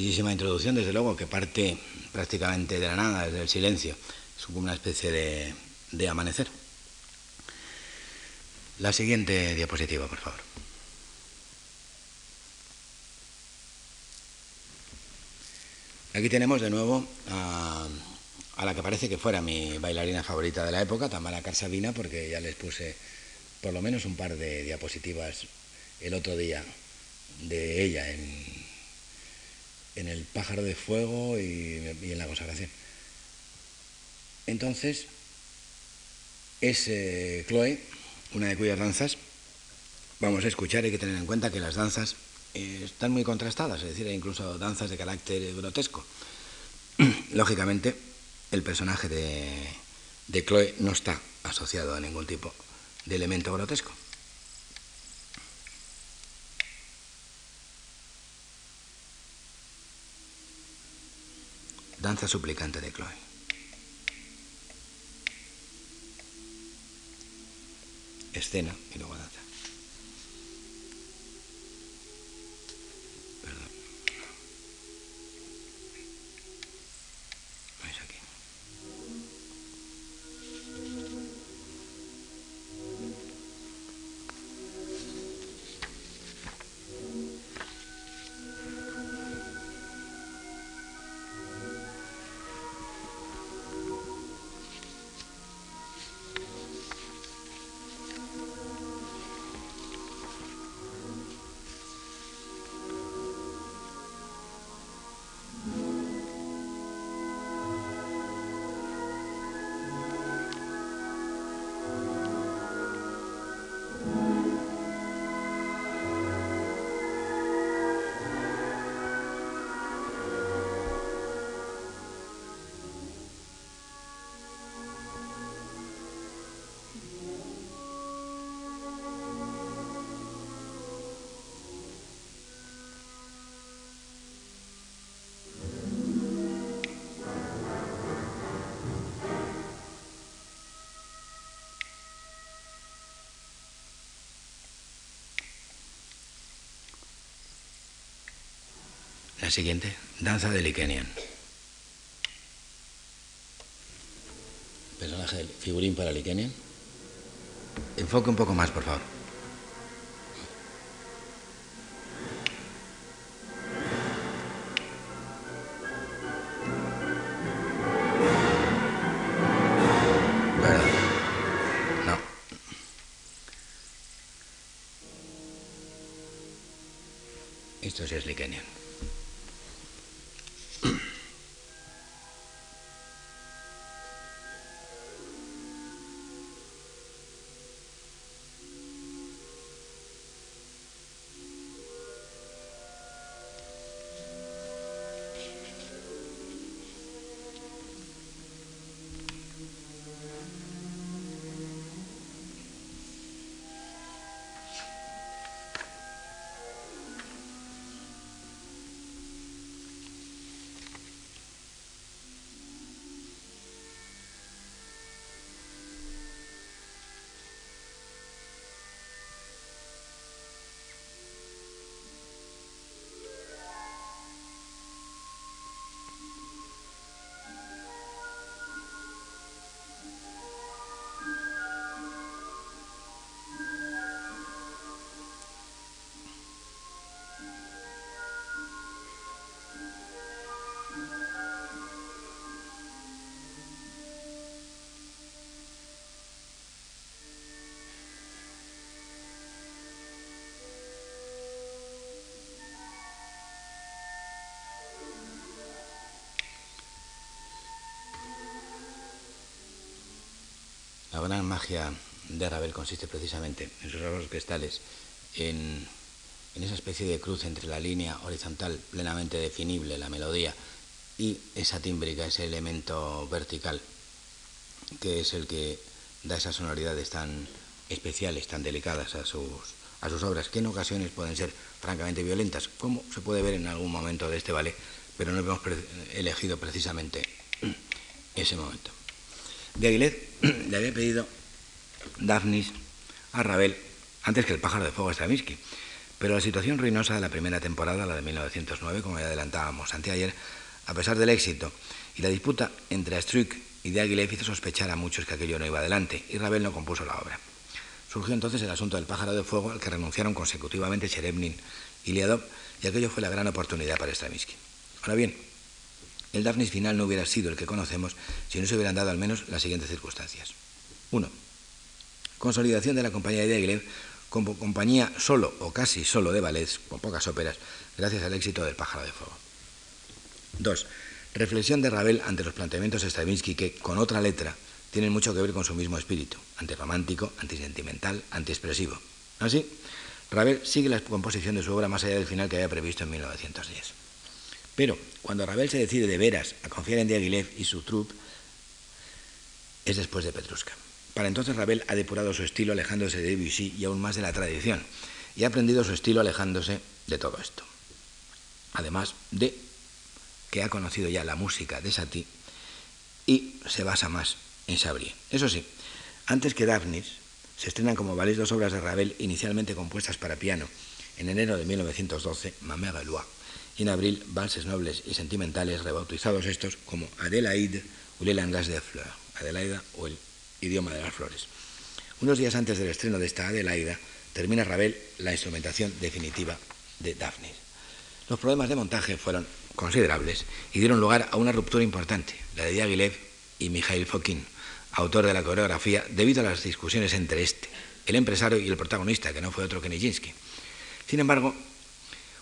Bellísima introducción, desde luego, que parte prácticamente de la nada, desde el silencio. Es como una especie de, amanecer. La siguiente diapositiva, por favor. Aquí tenemos de nuevo a, la que parece que fuera mi bailarina favorita de la época, Tamara Carsavina, porque ya les puse por lo menos un par de diapositivas el otro día de ella en, en el pájaro de fuego y, en la consagración. Entonces, es eh, Chloe, una de cuyas danzas vamos a escuchar, hay que tener en cuenta que las danzas eh, están muy contrastadas, es decir, hay incluso danzas de carácter grotesco. Lógicamente, el personaje de, de Chloe no está asociado a ningún tipo de elemento grotesco. Danza suplicante de Chloe. Escena y luego danza. La siguiente, danza de Likenian. Personaje figurín para Likenian. Enfoque un poco más, por favor. Magia de Ravel consiste precisamente en sus rasgos cristales, en, esa especie de cruz entre la línea horizontal plenamente definible, la melodía, y esa tímbrica, ese elemento vertical, que es el que da esas sonoridades tan especiales, tan delicadas a sus, a sus obras, que en ocasiones pueden ser francamente violentas, como se puede ver en algún momento de este ballet, pero no hemos elegido precisamente ese momento. De Aguilet le había pedido Daphnis a Ravel antes que el pájaro de fuego a Stravinsky. Pero la situación ruinosa de la primera temporada, la de 1909, como ya adelantábamos anteayer, a pesar del éxito y la disputa entre Astruc y Diaghilev hizo sospechar a muchos que aquello no iba adelante y Ravel no compuso la obra. Surgió entonces el asunto del pájaro de fuego al que renunciaron consecutivamente Cherevnin y Liadov y aquello fue la gran oportunidad para Stravinsky. Ahora bien, el Daphnis final no hubiera sido el que conocemos si no se hubieran dado al menos las siguientes circunstancias. 1. Consolidación de la compañía de Diaghilev como compañía solo o casi solo de ballets, con pocas óperas, gracias al éxito del Pájaro de Fuego. 2. Reflexión de Ravel ante los planteamientos de Stravinsky que, con otra letra, tienen mucho que ver con su mismo espíritu, antirromántico, antisentimental, antiexpresivo. Así, Ravel sigue la composición de su obra más allá del final que había previsto en 1910. Pero cuando Ravel se decide de veras a confiar en Diaghilev y su troupe, es después de Petrushka. Para entonces Ravel ha depurado su estilo alejándose de Debussy y aún más de la tradición, y ha aprendido su estilo alejándose de todo esto. Además de que ha conocido ya la música de Satie y se basa más en Sabri. Eso sí, antes que Daphnis, se estrenan como vales dos obras de Ravel inicialmente compuestas para piano. En enero de 1912, Mamère et y en abril, valses nobles y sentimentales, rebautizados estos como Adelaide ou le langage des fleurs, Adelaida o el idioma de las flores. Unos días antes del estreno de esta Adelaida, termina Ravel la instrumentación definitiva de Daphne. Los problemas de montaje fueron considerables y dieron lugar a una ruptura importante, la de Diaghilev y Mikhail Fokin, autor de la coreografía, debido a las discusiones entre este, el empresario y el protagonista, que no fue otro que Nijinsky. Sin embargo,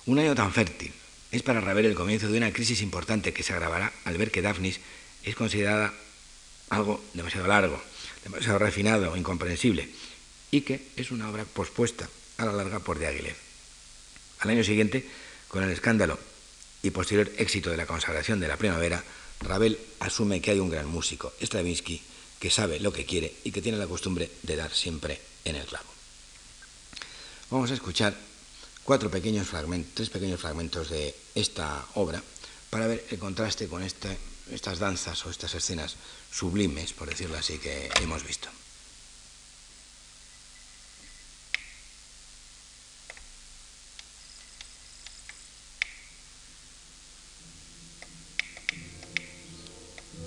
un año tan fértil es para Ravel el comienzo de una crisis importante que se agravará al ver que Daphnis es considerada algo demasiado largo, demasiado refinado o incomprensible, y que es una obra pospuesta a la larga por Diaghilev. Al año siguiente, con el escándalo y posterior éxito de la consagración de la primavera, Ravel asume que hay un gran músico, Stravinsky, que sabe lo que quiere y que tiene la costumbre de dar siempre en el clavo. Vamos a escuchar cuatro pequeños fragmentos, tres pequeños fragmentos de esta obra para ver el contraste con este estas danzas o estas escenas sublimes, por decirlo así, que hemos visto.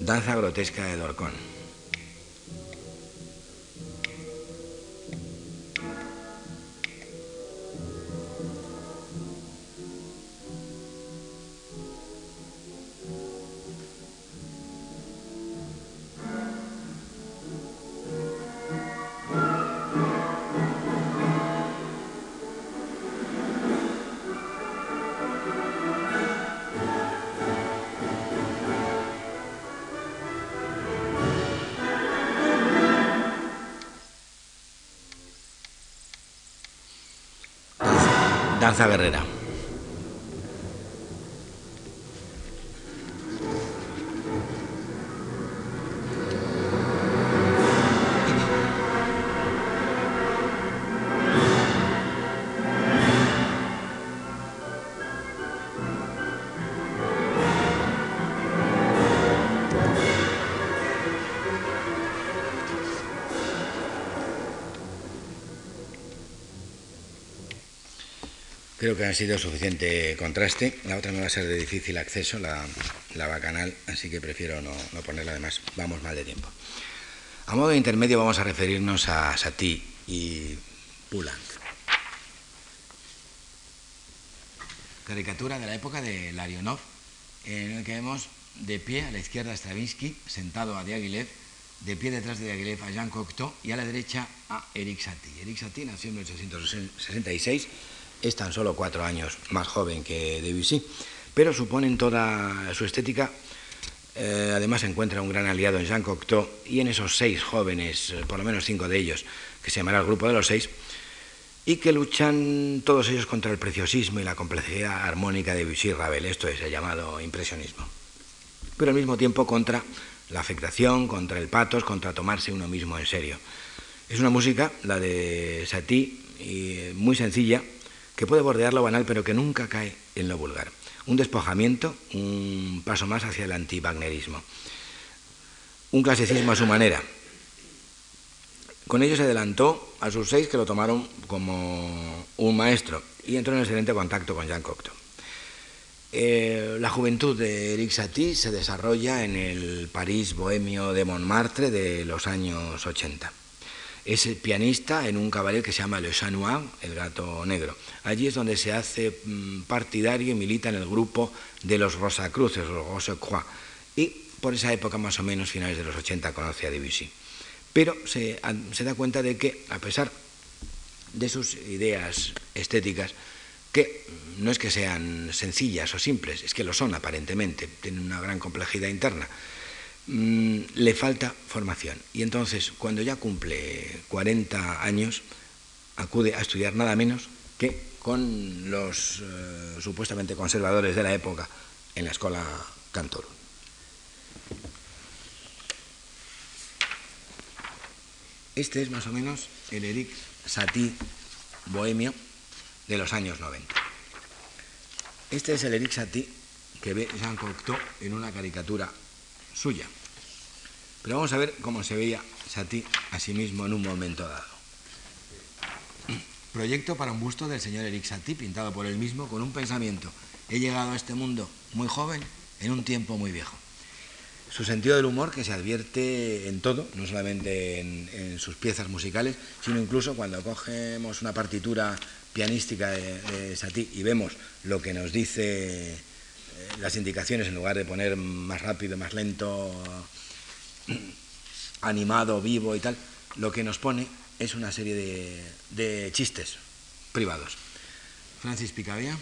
Danza grotesca de Dorcón. Danza Guerrera. Creo que ha sido suficiente contraste. La otra me va a ser de difícil acceso, la, la bacanal, así que prefiero no, ponerla. Además, vamos mal de tiempo. A modo de intermedio vamos a referirnos a Satie y Poulenc. Caricatura de la época de Larionov, en el que vemos de pie a la izquierda a Stravinsky, sentado a Diaghilev, de pie detrás de Diaghilev a Jean Cocteau y a la derecha a Eric Satie. Eric Satie nació en 1866 es tan solo cuatro años más joven que Debussy, pero suponen toda su estética. Eh, además encuentra un gran aliado en Jean Cocteau y en esos seis jóvenes, eh, por lo menos cinco de ellos, que se llamará el grupo de los seis, y que luchan todos ellos contra el preciosismo y la complejidad armónica de Debussy y Ravel, esto es el llamado impresionismo. Pero al mismo tiempo contra la afectación, contra el patos, contra tomarse uno mismo en serio. Es una música, la de Satie, muy sencilla, que puede bordear lo banal, pero que nunca cae en lo vulgar. Un despojamiento, un paso más hacia el anti-wagnerismo. Un clasicismo a su manera, Con ello se adelantó a sus seis que lo tomaron como un maestro y entró en excelente contacto con Jean Cocteau. Eh, la juventud de Eric Satie se desarrolla en el París bohemio de Montmartre de los años 80. Es pianista en un cabaret que se llama Le Chat Noir, el gato negro. Allí es donde se hace mm, partidario y milita en el grupo de los Rosacruces, los Rosecroix. Y por esa época, más o menos, finales de los 80, conoce a Debussy. Pero se, se da cuenta de que, a pesar de sus ideas estéticas, que no es que sean sencillas o simples, es que lo son aparentemente, tienen una gran complejidad interna. Mm, le falta formación y entonces cuando ya cumple 40 años acude a estudiar nada menos que con los eh, supuestamente conservadores de la época en la escuela Cantor. Este es más o menos el Eric Satie bohemio de los años 90. Este es el Eric Satie que ve Jean Cocteau en una caricatura suya. Pero vamos a ver cómo se veía Satie a sí mismo en un momento dado. Proyecto para un busto del señor Eric Satie, pintado por él mismo, con un pensamiento. He llegado a este mundo muy joven, en un tiempo muy viejo. Su sentido del humor que se advierte en todo, no solamente en, en sus piezas musicales, sino incluso cuando cogemos una partitura pianística de, Satie y vemos lo que nos dice eh, las indicaciones en lugar de poner más rápido, más lento, animado, vivo y tal, lo que nos pone es una serie de, chistes privados. Francis Picabia,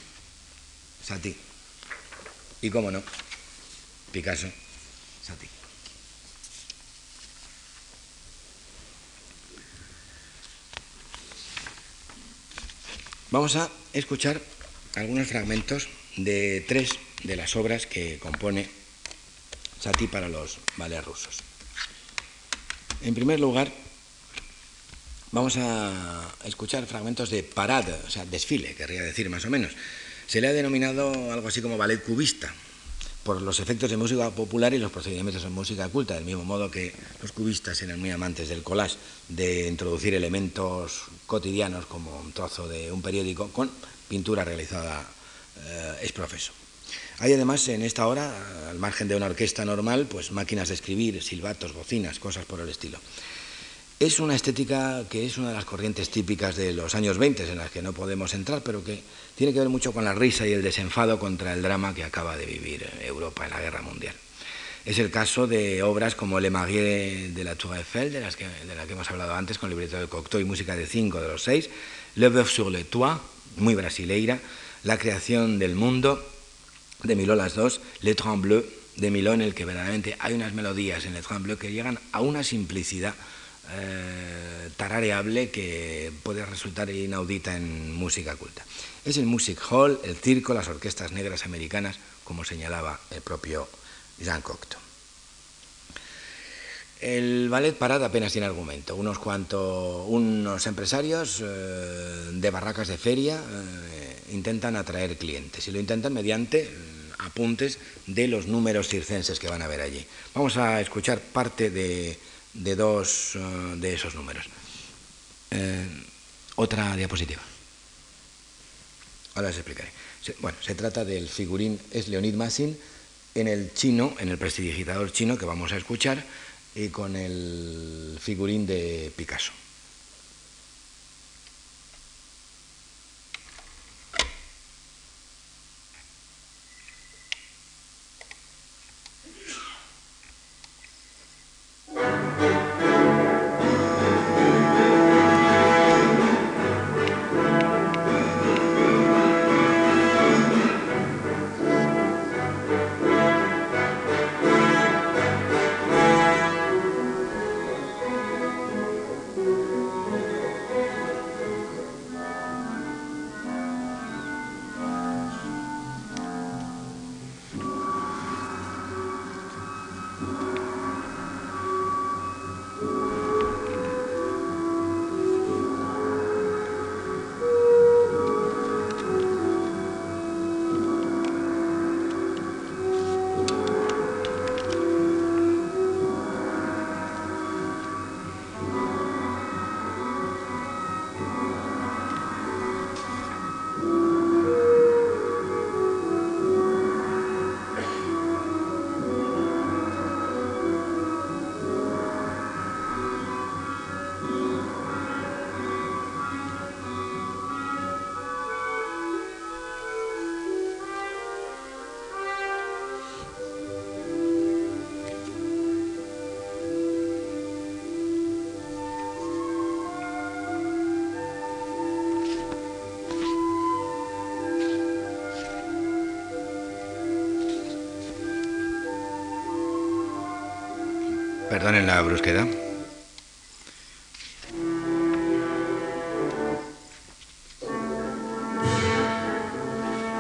Satie. Y cómo no, Picasso, Satie. Vamos a escuchar algunos fragmentos de tres de las obras que compone Satie para los ballets rusos. En primer lugar, vamos a escuchar fragmentos de parade, o sea, desfile, querría decir más o menos. Se le ha denominado algo así como ballet cubista, por los efectos de música popular y los procedimientos de música culta, del mismo modo que los cubistas eran muy amantes del collage, de introducir elementos cotidianos como un trozo de un periódico con pintura realizada eh, es profeso. Hay además en esta hora, al margen de una orquesta normal, pues máquinas de escribir, silbatos, bocinas, cosas por el estilo. Es una estética que es una de las corrientes típicas de los años 20 en las que no podemos entrar, pero que tiene que ver mucho con la risa y el desenfado contra el drama que acaba de vivir Europa en la Guerra Mundial. Es el caso de obras como Le Marié de la Tour Eiffel, de, las que, de la que hemos hablado antes, con libreto de Cocteau y música de cinco de los seis, Le Boeuf sur le Toit, muy brasileira, La creación del mundo, de Miló las dos, Le Trembleu, de Miló, en el que verdaderamente hay unas melodías en Le Trembleu que llegan a una simplicidad eh, tarareable que puede resultar inaudita en música culta. Es el music hall, el circo, las orquestas negras americanas, como señalaba el propio Jean Cocteau. El ballet parada apenas tiene argumento. Unos cuantos, unos empresarios eh, de barracas de feria eh, intentan atraer clientes y lo intentan mediante mm, apuntes de los números circenses que van a ver allí. Vamos a escuchar parte de de dos uh, de esos números. Eh, otra diapositiva. Ahora os explicaré. Bueno, se trata del figurín, es Leonid Massin, en el chino, en el prestidigitador chino que vamos a escuchar, y con el figurín de Picasso. Perdonen la brusquedad.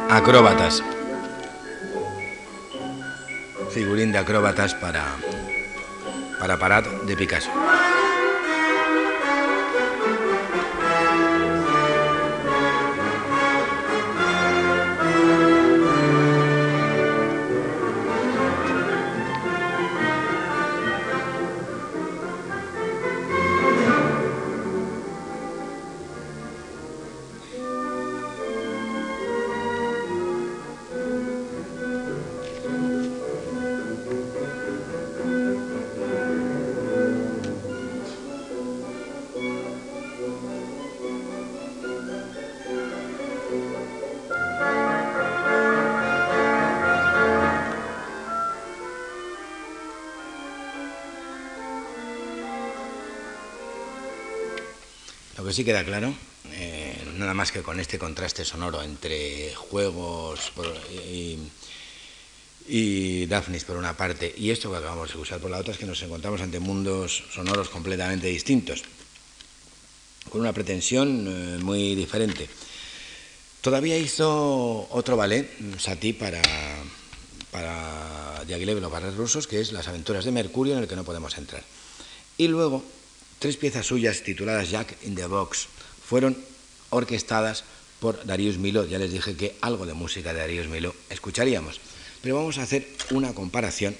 Acróbatas. Figurín de acróbatas para, para Parad de Picasso. Sí queda claro, eh, nada más que con este contraste sonoro entre juegos y, y Daphnis por una parte y esto que acabamos de usar por la otra, es que nos encontramos ante mundos sonoros completamente distintos, con una pretensión eh, muy diferente. Todavía hizo otro ballet, Satie, para, para Diaghilev y los barres rusos, que es Las aventuras de Mercurio, en el que no podemos entrar. Y luego Tres piezas suyas tituladas Jack in the Box fueron orquestadas por Darius Miló. Ya les dije que algo de música de Darius Miló escucharíamos. Pero vamos a hacer una comparación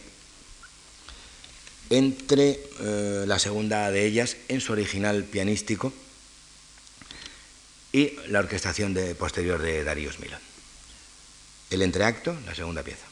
entre eh, la segunda de ellas en su original pianístico y la orquestación posterior de Darius Miló. El entreacto, la segunda pieza.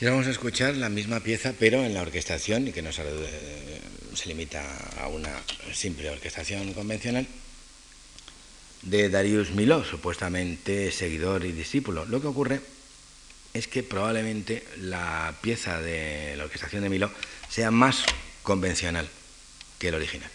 Y vamos a escuchar la misma pieza, pero en la orquestación, y que no se, limita a una simple orquestación convencional, de Darius Miló, supuestamente seguidor y discípulo. Lo que ocurre es que probablemente la pieza de la orquestación de Miló sea más convencional que el original.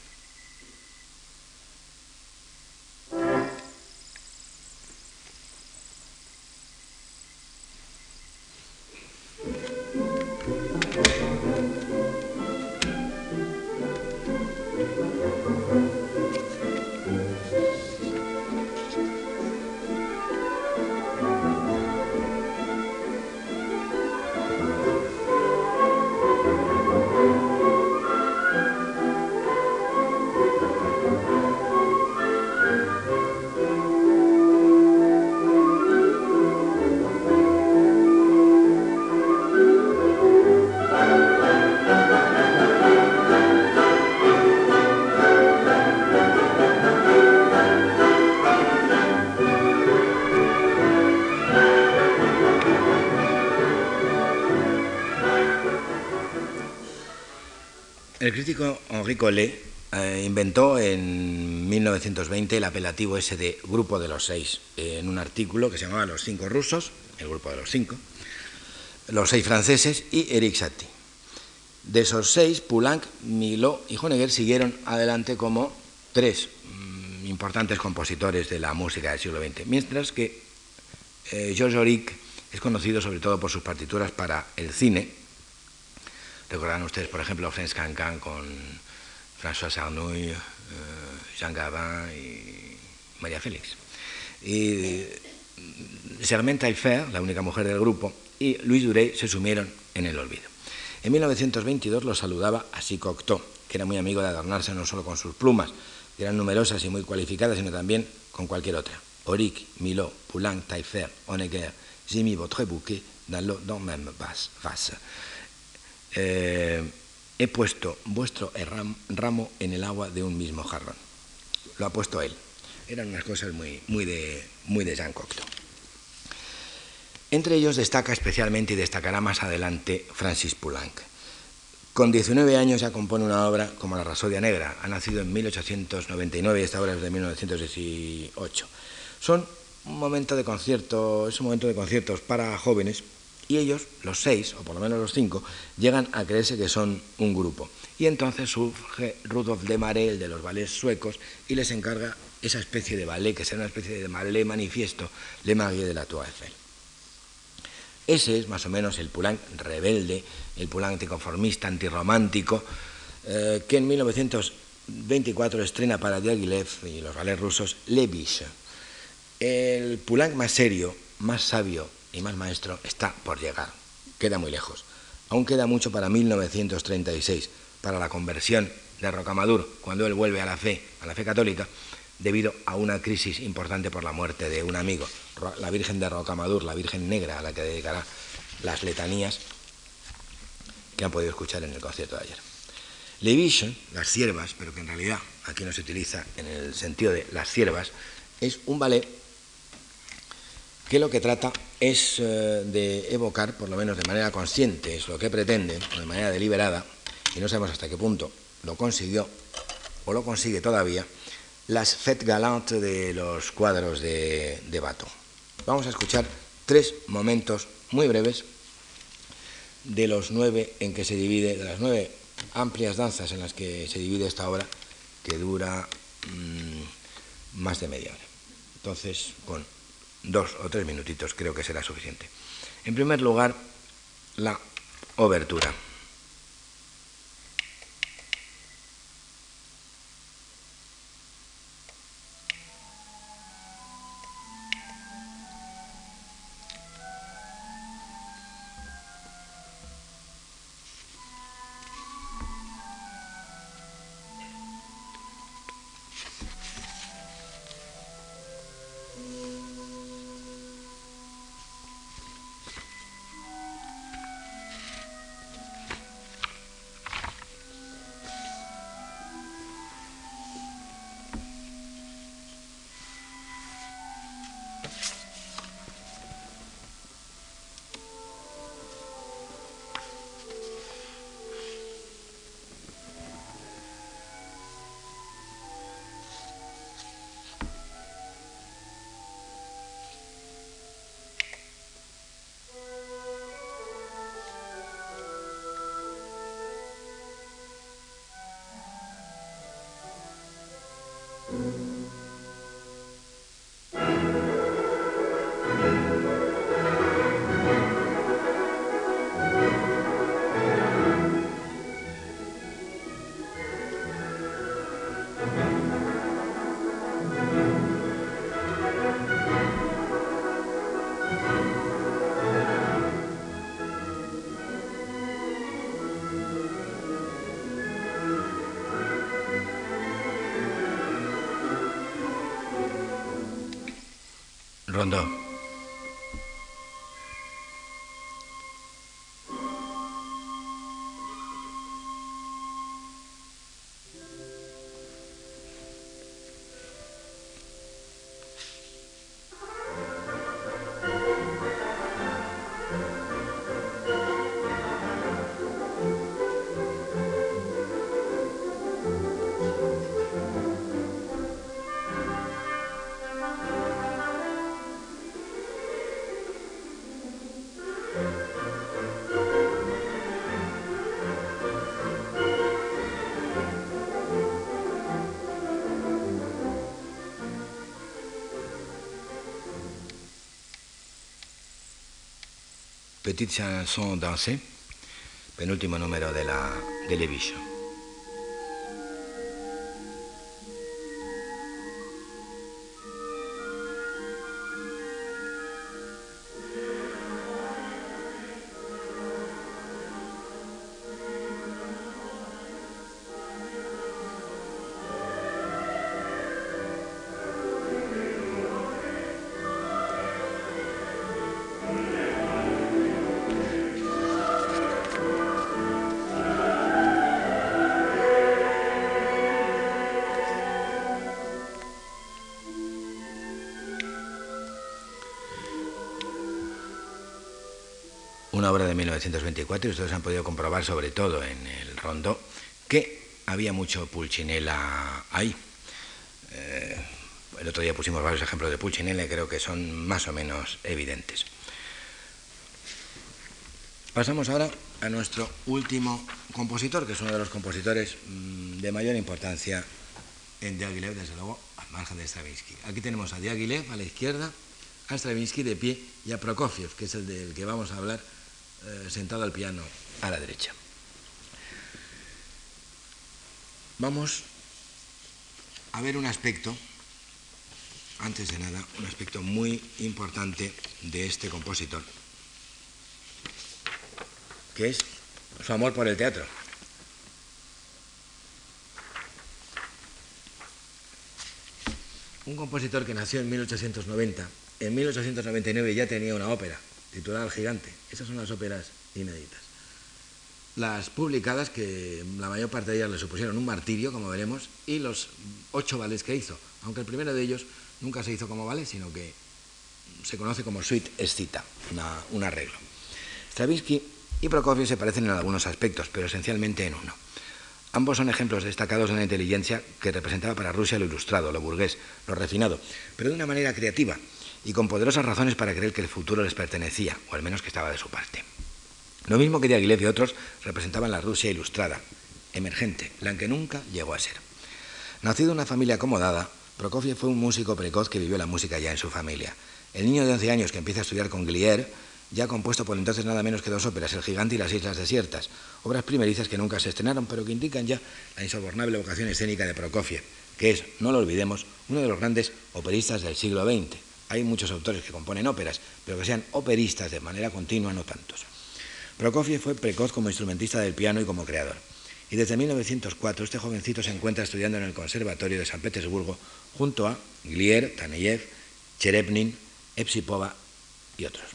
Collet eh, inventó en 1920 el apelativo ese de Grupo de los Seis, en un artículo que se llamaba Los Cinco Rusos, el Grupo de los Cinco, los Seis Franceses y Eric Satie. De esos seis, Poulenc, Milot y Honegger siguieron adelante como tres mm, importantes compositores de la música del siglo XX, mientras que eh, Georges Auric es conocido sobre todo por sus partituras para el cine. Recordarán ustedes, por ejemplo, France Cancan con François Arnouille, eh, Jean Gabin y María Félix. Y Germaine Taillefer, la única mujer del grupo, y Louis Duret se sumieron en el olvido. En 1922 lo saludaba así Cocteau, que era muy amigo de adornarse no solo con sus plumas, que eran numerosas y muy cualificadas, sino también con cualquier otra. Auric, Milot, Poulenc, Taillefer, Honegger, j'ai mis votre bouquet dans le même vase. Eh, he puesto vuestro ramo en el agua de un mismo jarrón. Lo ha puesto él. Eran unas cosas muy, de Jean Cocteau. Entre ellos destaca especialmente y destacará más adelante Francis Poulenc. Con 19 años ya compone una obra como La Rasodia Negra. Ha nacido en 1899 y esta obra es de 1918. Son un momento de concierto, es un momento de conciertos para jóvenes y ellos, los seis, o por lo menos los cinco, llegan a creerse que son un grupo. Y entonces surge Rudolf de Maré, el de los ballets suecos, y les encarga esa especie de ballet, que será una especie de ballet manifiesto, Le Marie de la Tour Eiffel. Ese es más o menos el Poulenc rebelde, el Poulenc anticonformista, antirromántico, eh, que en 1924 estrena para Diaghilev y los ballets rusos Le Biche. El Poulenc más serio, más sabio y más maestro está por llegar, queda muy lejos. Aún queda mucho para 1936, para la conversión de Rocamadour, cuando él vuelve a la fe, a la fe católica, debido a una crisis importante por la muerte de un amigo, la Virgen de Rocamadour, la Virgen Negra, a la que dedicará las letanías que han podido escuchar en el concierto de ayer. Levision, las siervas, pero que en realidad aquí no se utiliza en el sentido de las siervas, es un ballet que lo que trata es eh, de evocar, por lo menos de manera consciente, es lo que pretende, de manera deliberada, y no sabemos hasta qué punto lo consiguió o lo consigue todavía, las fêtes galantes de los cuadros de, de Bato. Vamos a escuchar tres momentos muy breves de los nueve en que se divide, de las nueve amplias danzas en las que se divide esta obra, que dura mm, más de media hora. Entonces, con dos o tres minutitos creo que será suficiente. En primer lugar, la obertura. Petite chanson dansée, penúltimo número de la Television. una 1924 y ustedes han podido comprobar sobre todo en el rondo que había mucho Pulcinella ahí. Eh, el otro día pusimos varios ejemplos de Pulcinella y creo que son más o menos evidentes. Pasamos ahora a nuestro último compositor, que es uno de los compositores mm, de mayor importancia en Diaghilev, desde luego, al margen de Stravinsky. Aquí tenemos a Diaghilev a la izquierda, a Stravinsky de pie y a Prokofiev, que es el del que vamos a hablar eh, sentado al piano a la derecha. Vamos a ver un aspecto, antes de nada, un aspecto muy importante de este compositor, que es su amor por el teatro. Un compositor que nació en 1890, en 1899 ya tenía una ópera, titulada El Gigante. Esas son las óperas inéditas. Las publicadas, que la mayor parte de ellas le supusieron un martirio, como veremos, y los ocho ballets que hizo, aunque el primero de ellos nunca se hizo como ballet, sino que se conoce como suite escita, un arreglo. Stravinsky y Prokofiev se parecen en algunos aspectos, pero esencialmente en uno. Ambos son ejemplos destacados de una inteligencia que representaba para Rusia lo ilustrado, lo burgués, lo refinado, pero de una manera creativa, y con poderosas razones para creer que el futuro les pertenecía, o al menos que estaba de su parte. Lo mismo que Diaghilev y otros representaban la Rusia ilustrada, emergente, la que nunca llegó a ser. Nacido en una familia acomodada, Prokofiev fue un músico precoz que vivió la música ya en su familia. El niño de 11 años que empieza a estudiar con Glier ya ha compuesto por entonces nada menos que dos óperas, El gigante y las islas desiertas, obras primerizas que nunca se estrenaron, pero que indican ya la insobornable vocación escénica de Prokofiev, que es, no lo olvidemos, uno de los grandes operistas del siglo XX. Hay muchos autores que componen óperas, pero que sean operistas de manera continua, no tantos. Prokofiev fue precoz como instrumentista del piano y como creador. Y desde 1904 este jovencito se encuentra estudiando en el Conservatorio de San Petersburgo junto a Glier, Taneyev, Cherepnin, Epsipova y otros.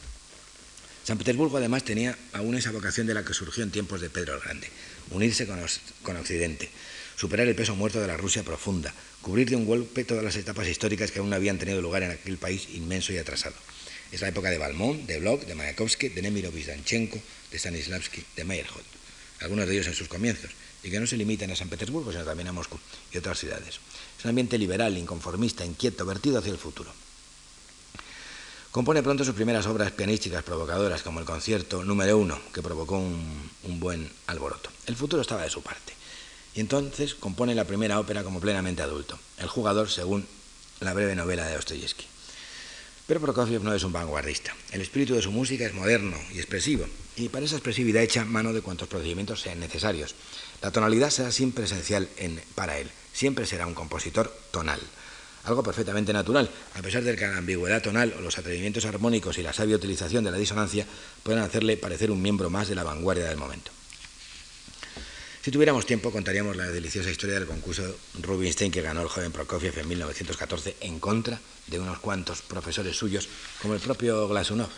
San Petersburgo además tenía aún esa vocación de la que surgió en tiempos de Pedro el Grande, unirse con, con Occidente, superar el peso muerto de la Rusia profunda, cubrir de un golpe todas las etapas históricas que aún habían tenido lugar en aquel país inmenso y atrasado. Es la época de Balmont, de Blok, de Mayakovsky, de Nemirovich Danchenko, de Stanislavski, de Meyerhold, algunos de ellos en sus comienzos, y que no se limitan a San Petersburgo, sino también a Moscú y otras ciudades. Es un ambiente liberal, inconformista, inquieto, vertido hacia el futuro. Compone pronto sus primeras obras pianísticas provocadoras, como el concierto número uno, que provocó un buen alboroto. El futuro estaba de su parte. Y entonces compone la primera ópera como plenamente adulto, El jugador según la breve novela de Dostoyevsky. Pero Prokofiev no es un vanguardista. El espíritu de su música es moderno y expresivo, y para esa expresividad echa mano de cuantos procedimientos sean necesarios. La tonalidad será siempre esencial en, para él, siempre será un compositor tonal, algo perfectamente natural, a pesar de que la ambigüedad tonal o los atrevimientos armónicos y la sabia utilización de la disonancia puedan hacerle parecer un miembro más de la vanguardia del momento. Si tuviéramos tiempo, contaríamos la deliciosa historia del concurso Rubinstein que ganó el joven Prokofiev en 1914 en contra de unos cuantos profesores suyos, como el propio Glasunov.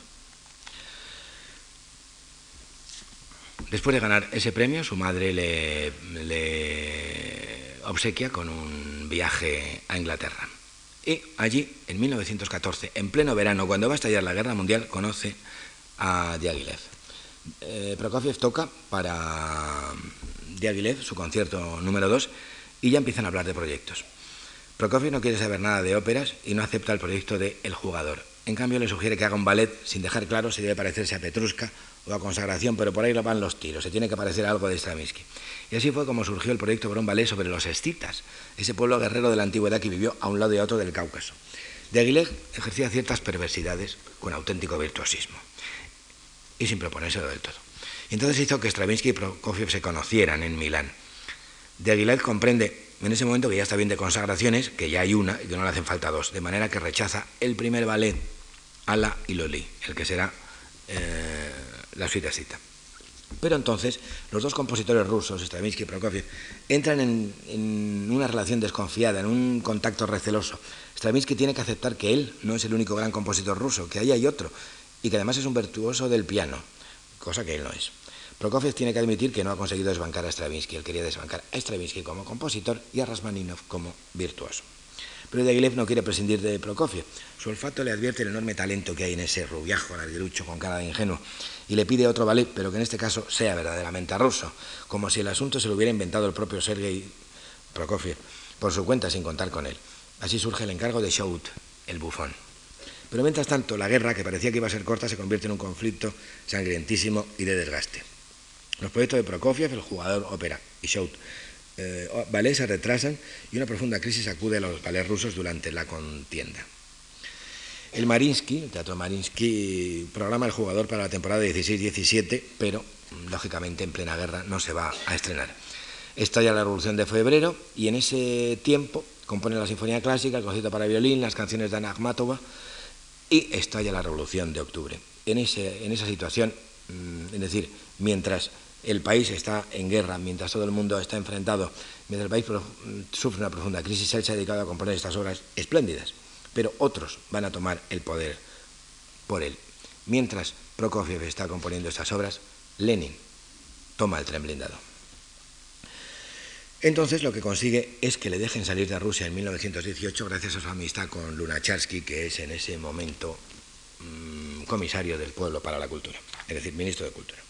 Después de ganar ese premio, su madre le, obsequia con un viaje a Inglaterra. Y allí, en 1914, en pleno verano, cuando va a estallar la guerra mundial, conoce a Diaghilev. Eh, Prokofiev toca para Diaghilev, su concierto número 2, y ya empiezan a hablar de proyectos. Prokofiev no quiere saber nada de óperas y no acepta el proyecto de El jugador. En cambio, le sugiere que haga un ballet sin dejar claro si debe parecerse a Petrushka o a Consagración, pero por ahí van los tiros, se tiene que parecer algo de Stravinsky. Y así fue como surgió el proyecto por un ballet sobre los escitas, ese pueblo guerrero de la antigüedad que vivió a un lado y a otro del Cáucaso. Diaghilev ejercía ciertas perversidades con auténtico virtuosismo. y sin proponérselo del todo. Entonces hizo que Stravinsky y Prokofiev se conocieran en Milán. De Aguilar comprende en ese momento que ya está bien de consagraciones, que ya hay una y que no le hacen falta dos, de manera que rechaza el primer ballet, Ala y Loli, el que será eh, la suite cita. Pero entonces los dos compositores rusos, Stravinsky y Prokofiev, entran en, en, una relación desconfiada, en un contacto receloso. Stravinsky tiene que aceptar que él no es el único gran compositor ruso, que ahí hay otro, y que además es un virtuoso del piano, cosa que él no es. Prokofiev tiene que admitir que no ha conseguido desbancar a Stravinsky, él quería desbancar a Stravinsky como compositor y a Rasmaninov como virtuoso. Pero Diaghilev no quiere prescindir de Prokofiev. Su olfato le advierte el enorme talento que hay en ese rubiajo larguirucho con cara de ingenuo y le pide otro ballet, pero que en este caso sea verdaderamente ruso, como si el asunto se lo hubiera inventado el propio Sergei Prokofiev por su cuenta sin contar con él. Así surge el encargo de Shout, el bufón. Pero mientras tanto, la guerra, que parecía que iba a ser corta, se convierte en un conflicto sangrientísimo y de desgaste. Los proyectos de Prokofiev, el jugador ópera y Shout eh, se retrasan y una profunda crisis acude a los ballets rusos durante la contienda. El Marinsky, el Teatro Marinsky, programa el jugador para la temporada 16-17, pero lógicamente en plena guerra no se va a estrenar. Estalla la Revolución de Febrero y en ese tiempo compone la Sinfonía Clásica, el concierto para violín, las canciones de Ana Akhmatova y estalla la Revolución de Octubre. En, ese, en esa situación, mm, es decir, mientras el país está en guerra, mientras todo el mundo está enfrentado, mientras el país sufre una profunda crisis, él se ha dedicado a componer estas obras espléndidas, pero otros van a tomar el poder por él. Mientras Prokofiev está componiendo estas obras, Lenin toma el tren blindado. Entonces lo que consigue es que le dejen salir de Rusia en 1918 gracias a su amistad con Lunacharsky, que es en ese momento mmm, comisario del pueblo para la cultura, es decir, ministro de Cultura.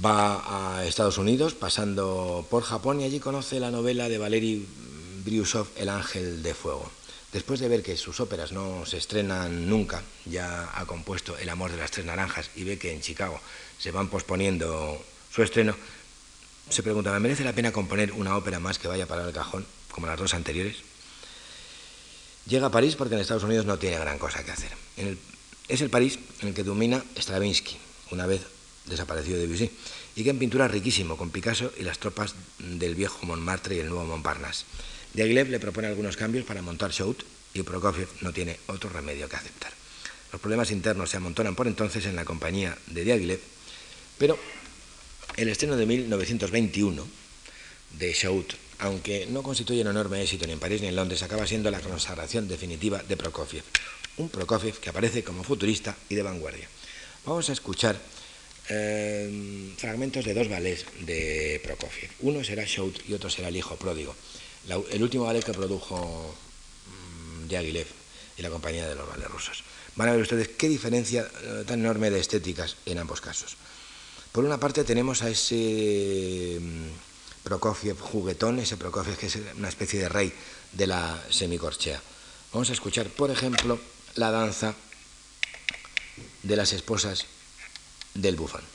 Va a Estados Unidos, pasando por Japón, y allí conoce la novela de Valery Briusov, El Ángel de Fuego. Después de ver que sus óperas no se estrenan nunca, ya ha compuesto El Amor de las Tres Naranjas y ve que en Chicago se van posponiendo su estreno, se pregunta, ¿me merece la pena componer una ópera más que vaya para el cajón, como las dos anteriores? Llega a París porque en Estados Unidos no tiene gran cosa que hacer. es el París en el que domina Stravinsky, una vez desaparecido de Debussy, y que en pintura riquísimo, con Picasso y las tropas del viejo Montmartre y el nuevo Montparnasse. Diaghilev le propone algunos cambios para montar Shout y Prokofiev no tiene otro remedio que aceptar. Los problemas internos se amontonan por entonces en la compañía de Diaghilev, pero el estreno de 1921 de Shout, aunque no constituye un enorme éxito ni en París ni en Londres, acaba siendo la consagración definitiva de Prokofiev. Un Prokofiev que aparece como futurista y de vanguardia. Vamos a escuchar eh, fragmentos de dos ballets de Prokofiev. Uno será Shout y otro será El Hijo Pródigo. El último ballet que produjo mmm, Diaghilev y la compañía de los ballets rusos. Van a ver ustedes qué diferencia eh, tan enorme de estéticas en ambos casos. Por una parte tenemos a ese mm, Prokofiev juguetón, ese Prokofiev que es una especie de rey de la semicorchea. Vamos a escuchar, por ejemplo, la danza de las esposas del bufón.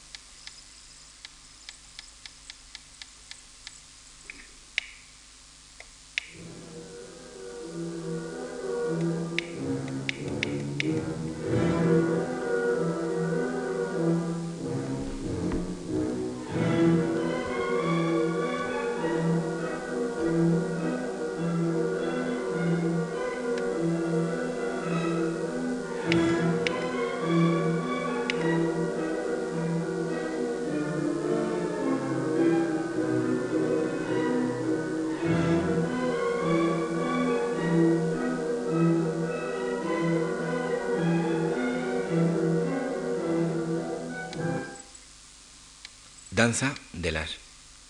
De las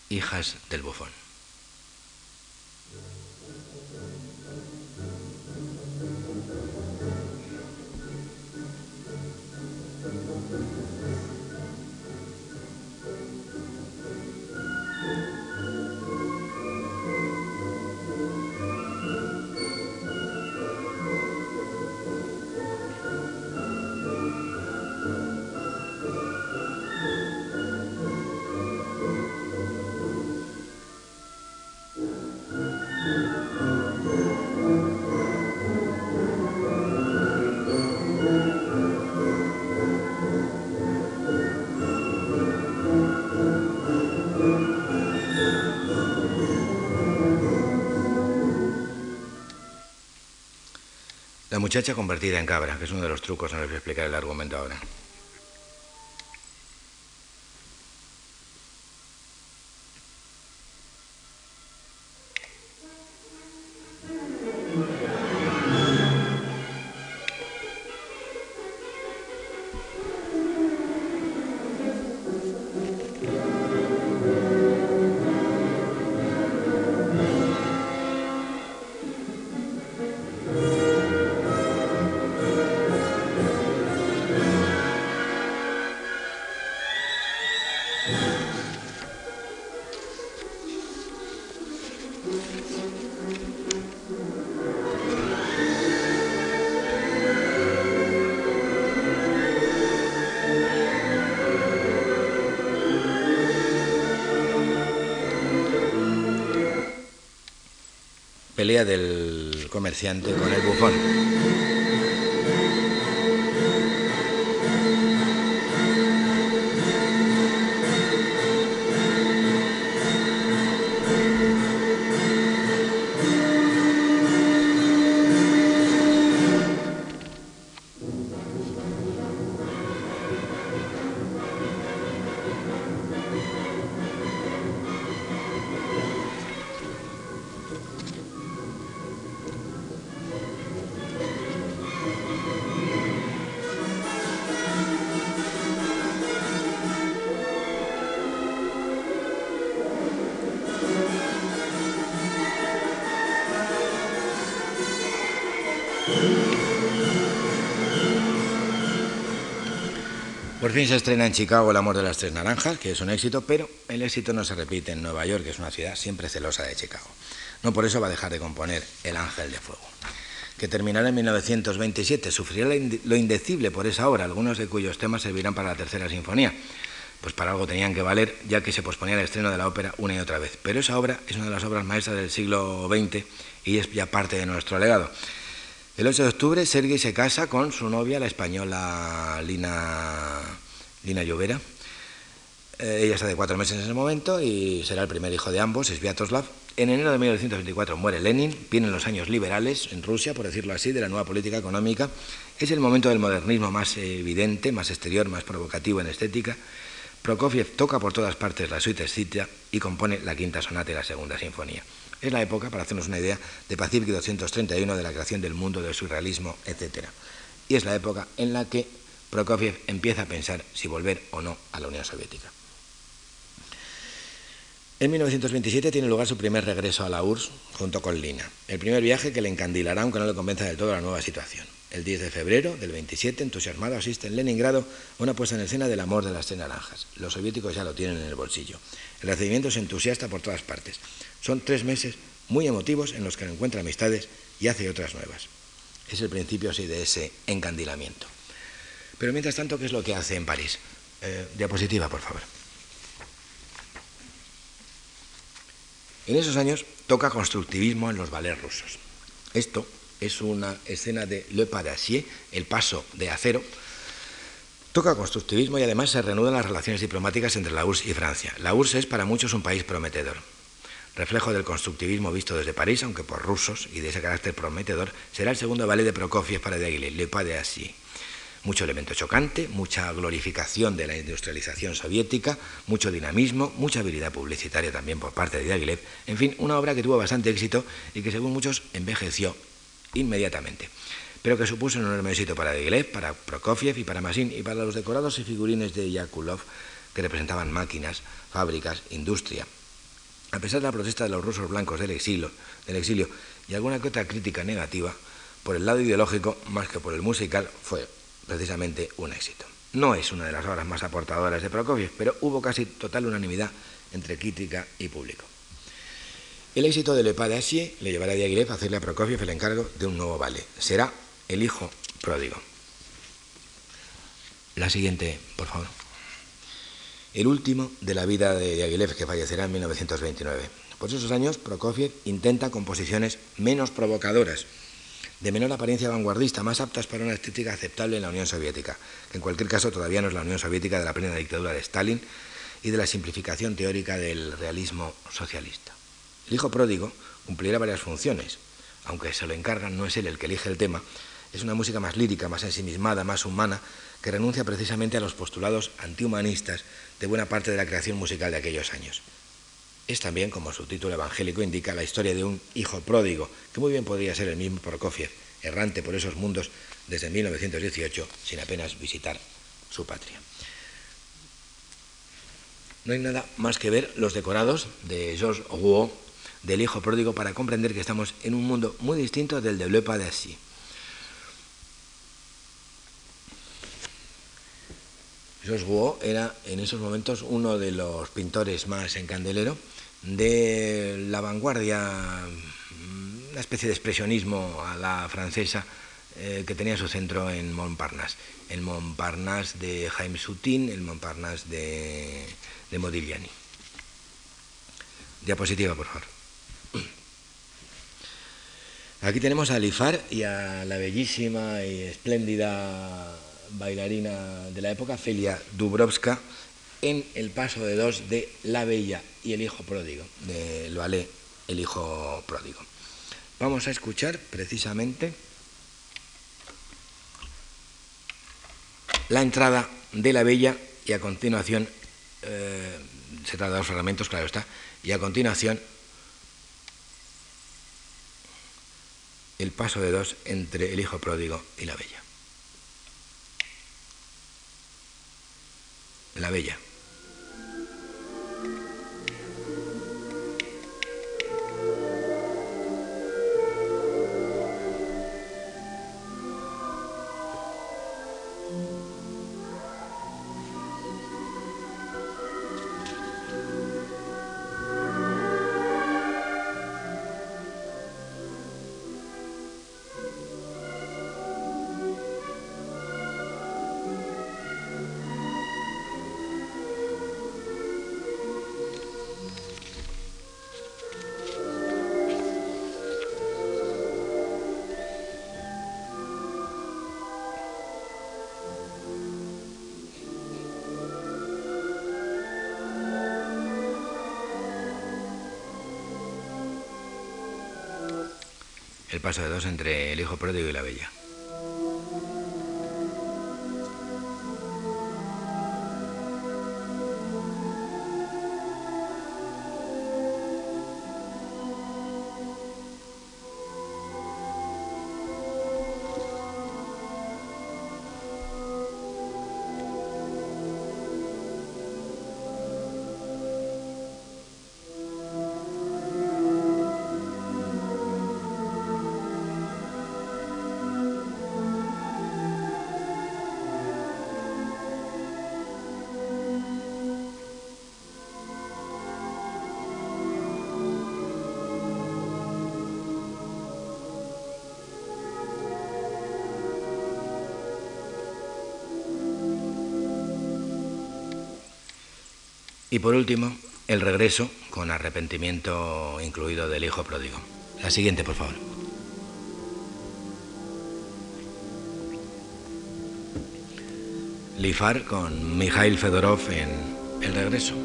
hijas del bufón. Muchacha convertida en cabra, que es uno de los trucos, no les voy a explicar el argumento ahora. Del comerciante con el bufón. Fin se estrena en Chicago El amor de las tres naranjas, que es un éxito, pero el éxito no se repite en Nueva York, que es una ciudad siempre celosa de Chicago. No por eso va a dejar de componer El ángel de fuego, que terminará en 1927. Sufrirá lo indecible por esa obra, algunos de cuyos temas servirán para la tercera sinfonía. Pues para algo tenían que valer, ya que se posponía el estreno de la ópera una y otra vez. Pero esa obra es una de las obras maestras del siglo XX y es ya parte de nuestro legado. El 8 de octubre, Sergei se casa con su novia, la española Lina, Lina Llovera. Eh, ella está de cuatro meses en ese momento y será el primer hijo de ambos, es Viatoslav. En enero de 1924 muere Lenin, vienen los años liberales en Rusia, por decirlo así, de la nueva política económica. Es el momento del modernismo más evidente, más exterior, más provocativo en estética. Prokofiev toca por todas partes la suite Cita y compone la quinta sonata y la segunda sinfonía. Es la época, para hacernos una idea, de Pacific 231, de la creación del mundo, del surrealismo, etc. Y es la época en la que Prokofiev empieza a pensar si volver o no a la Unión Soviética. En 1927 tiene lugar su primer regreso a la URSS junto con Lina, el primer viaje que le encandilará aunque no le convenza del todo la nueva situación. El 10 de febrero del 27, entusiasmado, asiste en Leningrado a una puesta en escena del amor de las tres naranjas. Los soviéticos ya lo tienen en el bolsillo. El recibimiento es entusiasta por todas partes. Son tres meses muy emotivos en los que encuentra amistades y hace otras nuevas. Es el principio así de ese encandilamiento. Pero mientras tanto, ¿qué es lo que hace en París? Eh, diapositiva, por favor. En esos años toca constructivismo en los ballets rusos. Esto es una escena de Le Pas d'Acier, el paso de acero. Toca constructivismo y además se reanudan las relaciones diplomáticas entre la URSS y Francia. La URSS es para muchos un país prometedor reflejo del constructivismo visto desde París, aunque por rusos, y de ese carácter prometedor, será el segundo ballet de Prokofiev para Diaghilev, Le Pas Assis. Mucho elemento chocante, mucha glorificación de la industrialización soviética, mucho dinamismo, mucha habilidad publicitaria también por parte de Diaghilev. En fin, una obra que tuvo bastante éxito y que, según muchos, envejeció inmediatamente pero que supuso un enorme éxito para Diaghilev, para Prokofiev y para Massin y para los decorados y figurines de Yakulov que representaban máquinas, fábricas, industria, a pesar de la protesta de los rusos blancos del exilio, del y alguna que otra crítica negativa, por el lado ideológico más que por el musical, fue precisamente un éxito. No es una de las obras más aportadoras de Prokofiev, pero hubo casi total unanimidad entre crítica y público. El éxito de Le Pas de le llevará a Diaghilev a hacerle a Prokofiev el encargo de un nuevo ballet. Será El hijo pródigo. La siguiente, por favor el último de la vida de Diaghilev, que fallecerá en 1929. Por esos años, Prokofiev intenta composiciones menos provocadoras, de menor apariencia vanguardista, más aptas para una estética aceptable en la Unión Soviética, que en cualquier caso todavía no es la Unión Soviética de la plena dictadura de Stalin y de la simplificación teórica del realismo socialista. El hijo pródigo cumplirá varias funciones, aunque se lo encargan, no es él el que elige el tema, Es una música más lírica, más ensimismada, más humana, que renuncia precisamente a los postulados antihumanistas de buena parte de la creación musical de aquellos años. Es también, como su título evangélico indica, la historia de un hijo pródigo, que muy bien podría ser el mismo Prokofiev, errante por esos mundos desde 1918 sin apenas visitar su patria. No hay nada más que ver los decorados de Georges Rouault del hijo pródigo para comprender que estamos en un mundo muy distinto del de Le d'Assy. Georges Rouault era en esos momentos uno de los pintores más en candelero de la vanguardia, una especie de expresionismo a la francesa eh, que tenía su centro en Montparnasse. El Montparnasse de Jaime Soutin, el Montparnasse de, Modigliani. Diapositiva, por favor. Aquí tenemos a Lifar y a la bellísima y espléndida bailarina de la época, Felia Dubrovska, en el paso de dos de La Bella y el Hijo Pródigo, de Loalé, el Hijo Pródigo. Vamos a escuchar precisamente la entrada de La Bella y a continuación, eh, se trata de dos fragmentos, claro está, y a continuación el paso de dos entre el Hijo Pródigo y La Bella. La Bella. El paso de dos entre el hijo pródigo y la bella. Y por último, el regreso con arrepentimiento incluido del hijo pródigo. La siguiente, por favor. Lifar con Mikhail Fedorov en El regreso.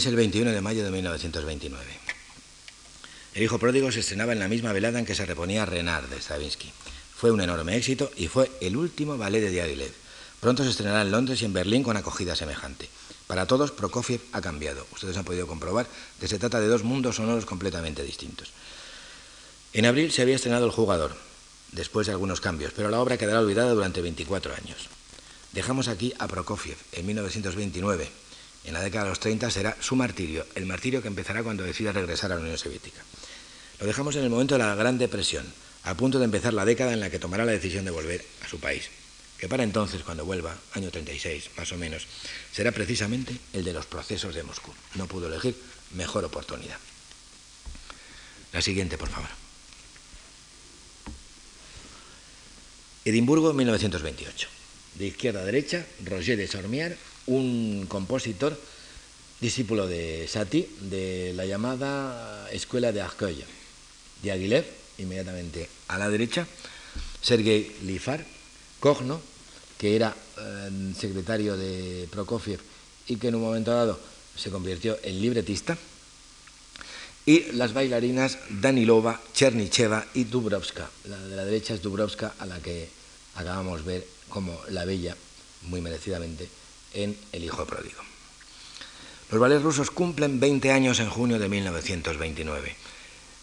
Es el 21 de mayo de 1929. El hijo pródigo se estrenaba en la misma velada en que se reponía Renard de Stravinsky. Fue un enorme éxito y fue el último ballet de Diaghilev. Pronto se estrenará en Londres y en Berlín con acogida semejante. Para todos, Prokofiev ha cambiado. Ustedes han podido comprobar que se trata de dos mundos sonoros completamente distintos. En abril se había estrenado El jugador, después de algunos cambios, pero la obra quedará olvidada durante 24 años. Dejamos aquí a Prokofiev en 1929 en la década de los 30 será su martirio, el martirio que empezará cuando decida regresar a la Unión Soviética. Lo dejamos en el momento de la Gran Depresión, a punto de empezar la década en la que tomará la decisión de volver a su país, que para entonces, cuando vuelva, año 36 más o menos, será precisamente el de los procesos de Moscú. No pudo elegir mejor oportunidad. La siguiente, por favor. Edimburgo, 1928. De izquierda a derecha, Roger de Sormier, un compositor discípulo de Satie, de la llamada Escuela de Arcueil. Diaghilev, inmediatamente a la derecha, Sergei Lifar, Cogno, que era eh, secretario de Prokofiev y que en un momento dado se convirtió en libretista, y las bailarinas Danilova, Chernicheva y Dubrovska. La de la derecha es Dubrovska, a la que acabamos de ver como la bella, muy merecidamente, en El Hijo Pródigo. Los ballets rusos cumplen 20 años en junio de 1929,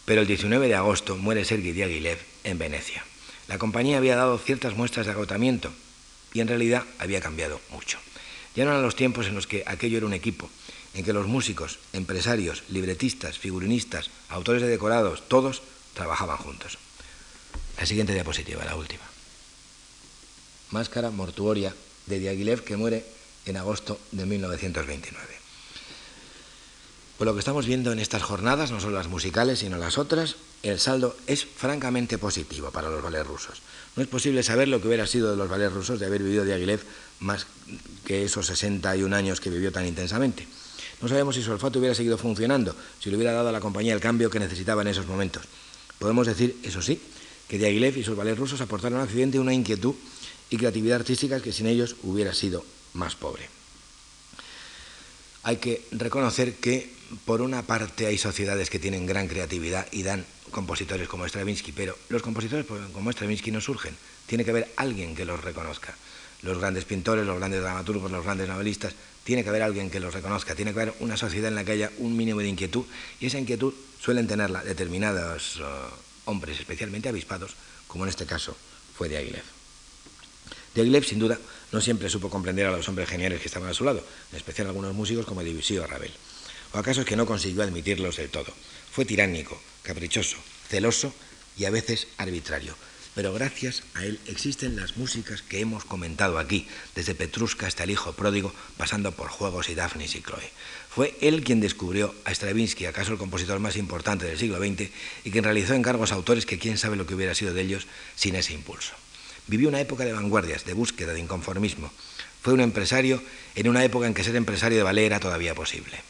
pero el 19 de agosto muere Sergei Diaghilev en Venecia. La compañía había dado ciertas muestras de agotamiento y en realidad había cambiado mucho. Ya no eran los tiempos en los que aquello era un equipo, en que los músicos, empresarios, libretistas, figurinistas, autores de decorados, todos trabajaban juntos. La siguiente diapositiva, la última. Máscara mortuoria de Diaghilev que muere en agosto de 1929. Pues lo que estamos viendo en estas jornadas, no solo las musicales, sino las otras, el saldo es francamente positivo para los ballets rusos. No es posible saber lo que hubiera sido de los ballets rusos de haber vivido Diaghilev más que esos 61 años que vivió tan intensamente. No sabemos si su olfato hubiera seguido funcionando, si le hubiera dado a la compañía el cambio que necesitaba en esos momentos. Podemos decir, eso sí, que Diaghilev y sus ballets rusos aportaron al Occidente una inquietud y creatividad artística que sin ellos hubiera sido más pobre. Hay que reconocer que por una parte hay sociedades que tienen gran creatividad y dan compositores como Stravinsky, pero los compositores como Stravinsky no surgen. Tiene que haber alguien que los reconozca. Los grandes pintores, los grandes dramaturgos, los grandes novelistas, tiene que haber alguien que los reconozca. Tiene que haber una sociedad en la que haya un mínimo de inquietud y esa inquietud suelen tenerla determinados uh, hombres, especialmente avispados, como en este caso fue de Aguilev. De sin duda, no siempre supo comprender a los hombres geniales que estaban a su lado, en especial algunos músicos como Debussy o Ravel. ¿O acaso es que no consiguió admitirlos del todo? Fue tiránico, caprichoso, celoso y a veces arbitrario. Pero gracias a él existen las músicas que hemos comentado aquí, desde Petrushka hasta el hijo pródigo, pasando por Juegos y Daphnis y Chloe. Fue él quien descubrió a Stravinsky, acaso el compositor más importante del siglo XX, y quien realizó encargos a autores que quién sabe lo que hubiera sido de ellos sin ese impulso. Vivió una época de vanguardias, de búsqueda, de inconformismo. Fue un empresario en una época en que ser empresario de ballet era todavía posible.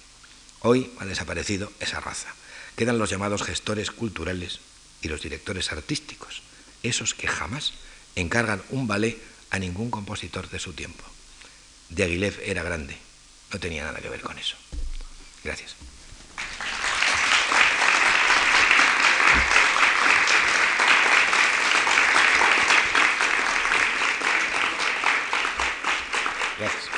Hoy ha desaparecido esa raza. Quedan los llamados gestores culturales y los directores artísticos, esos que jamás encargan un ballet a ningún compositor de su tiempo. Diaghilev era grande, no tenía nada que ver con eso. Gracias. Gracias.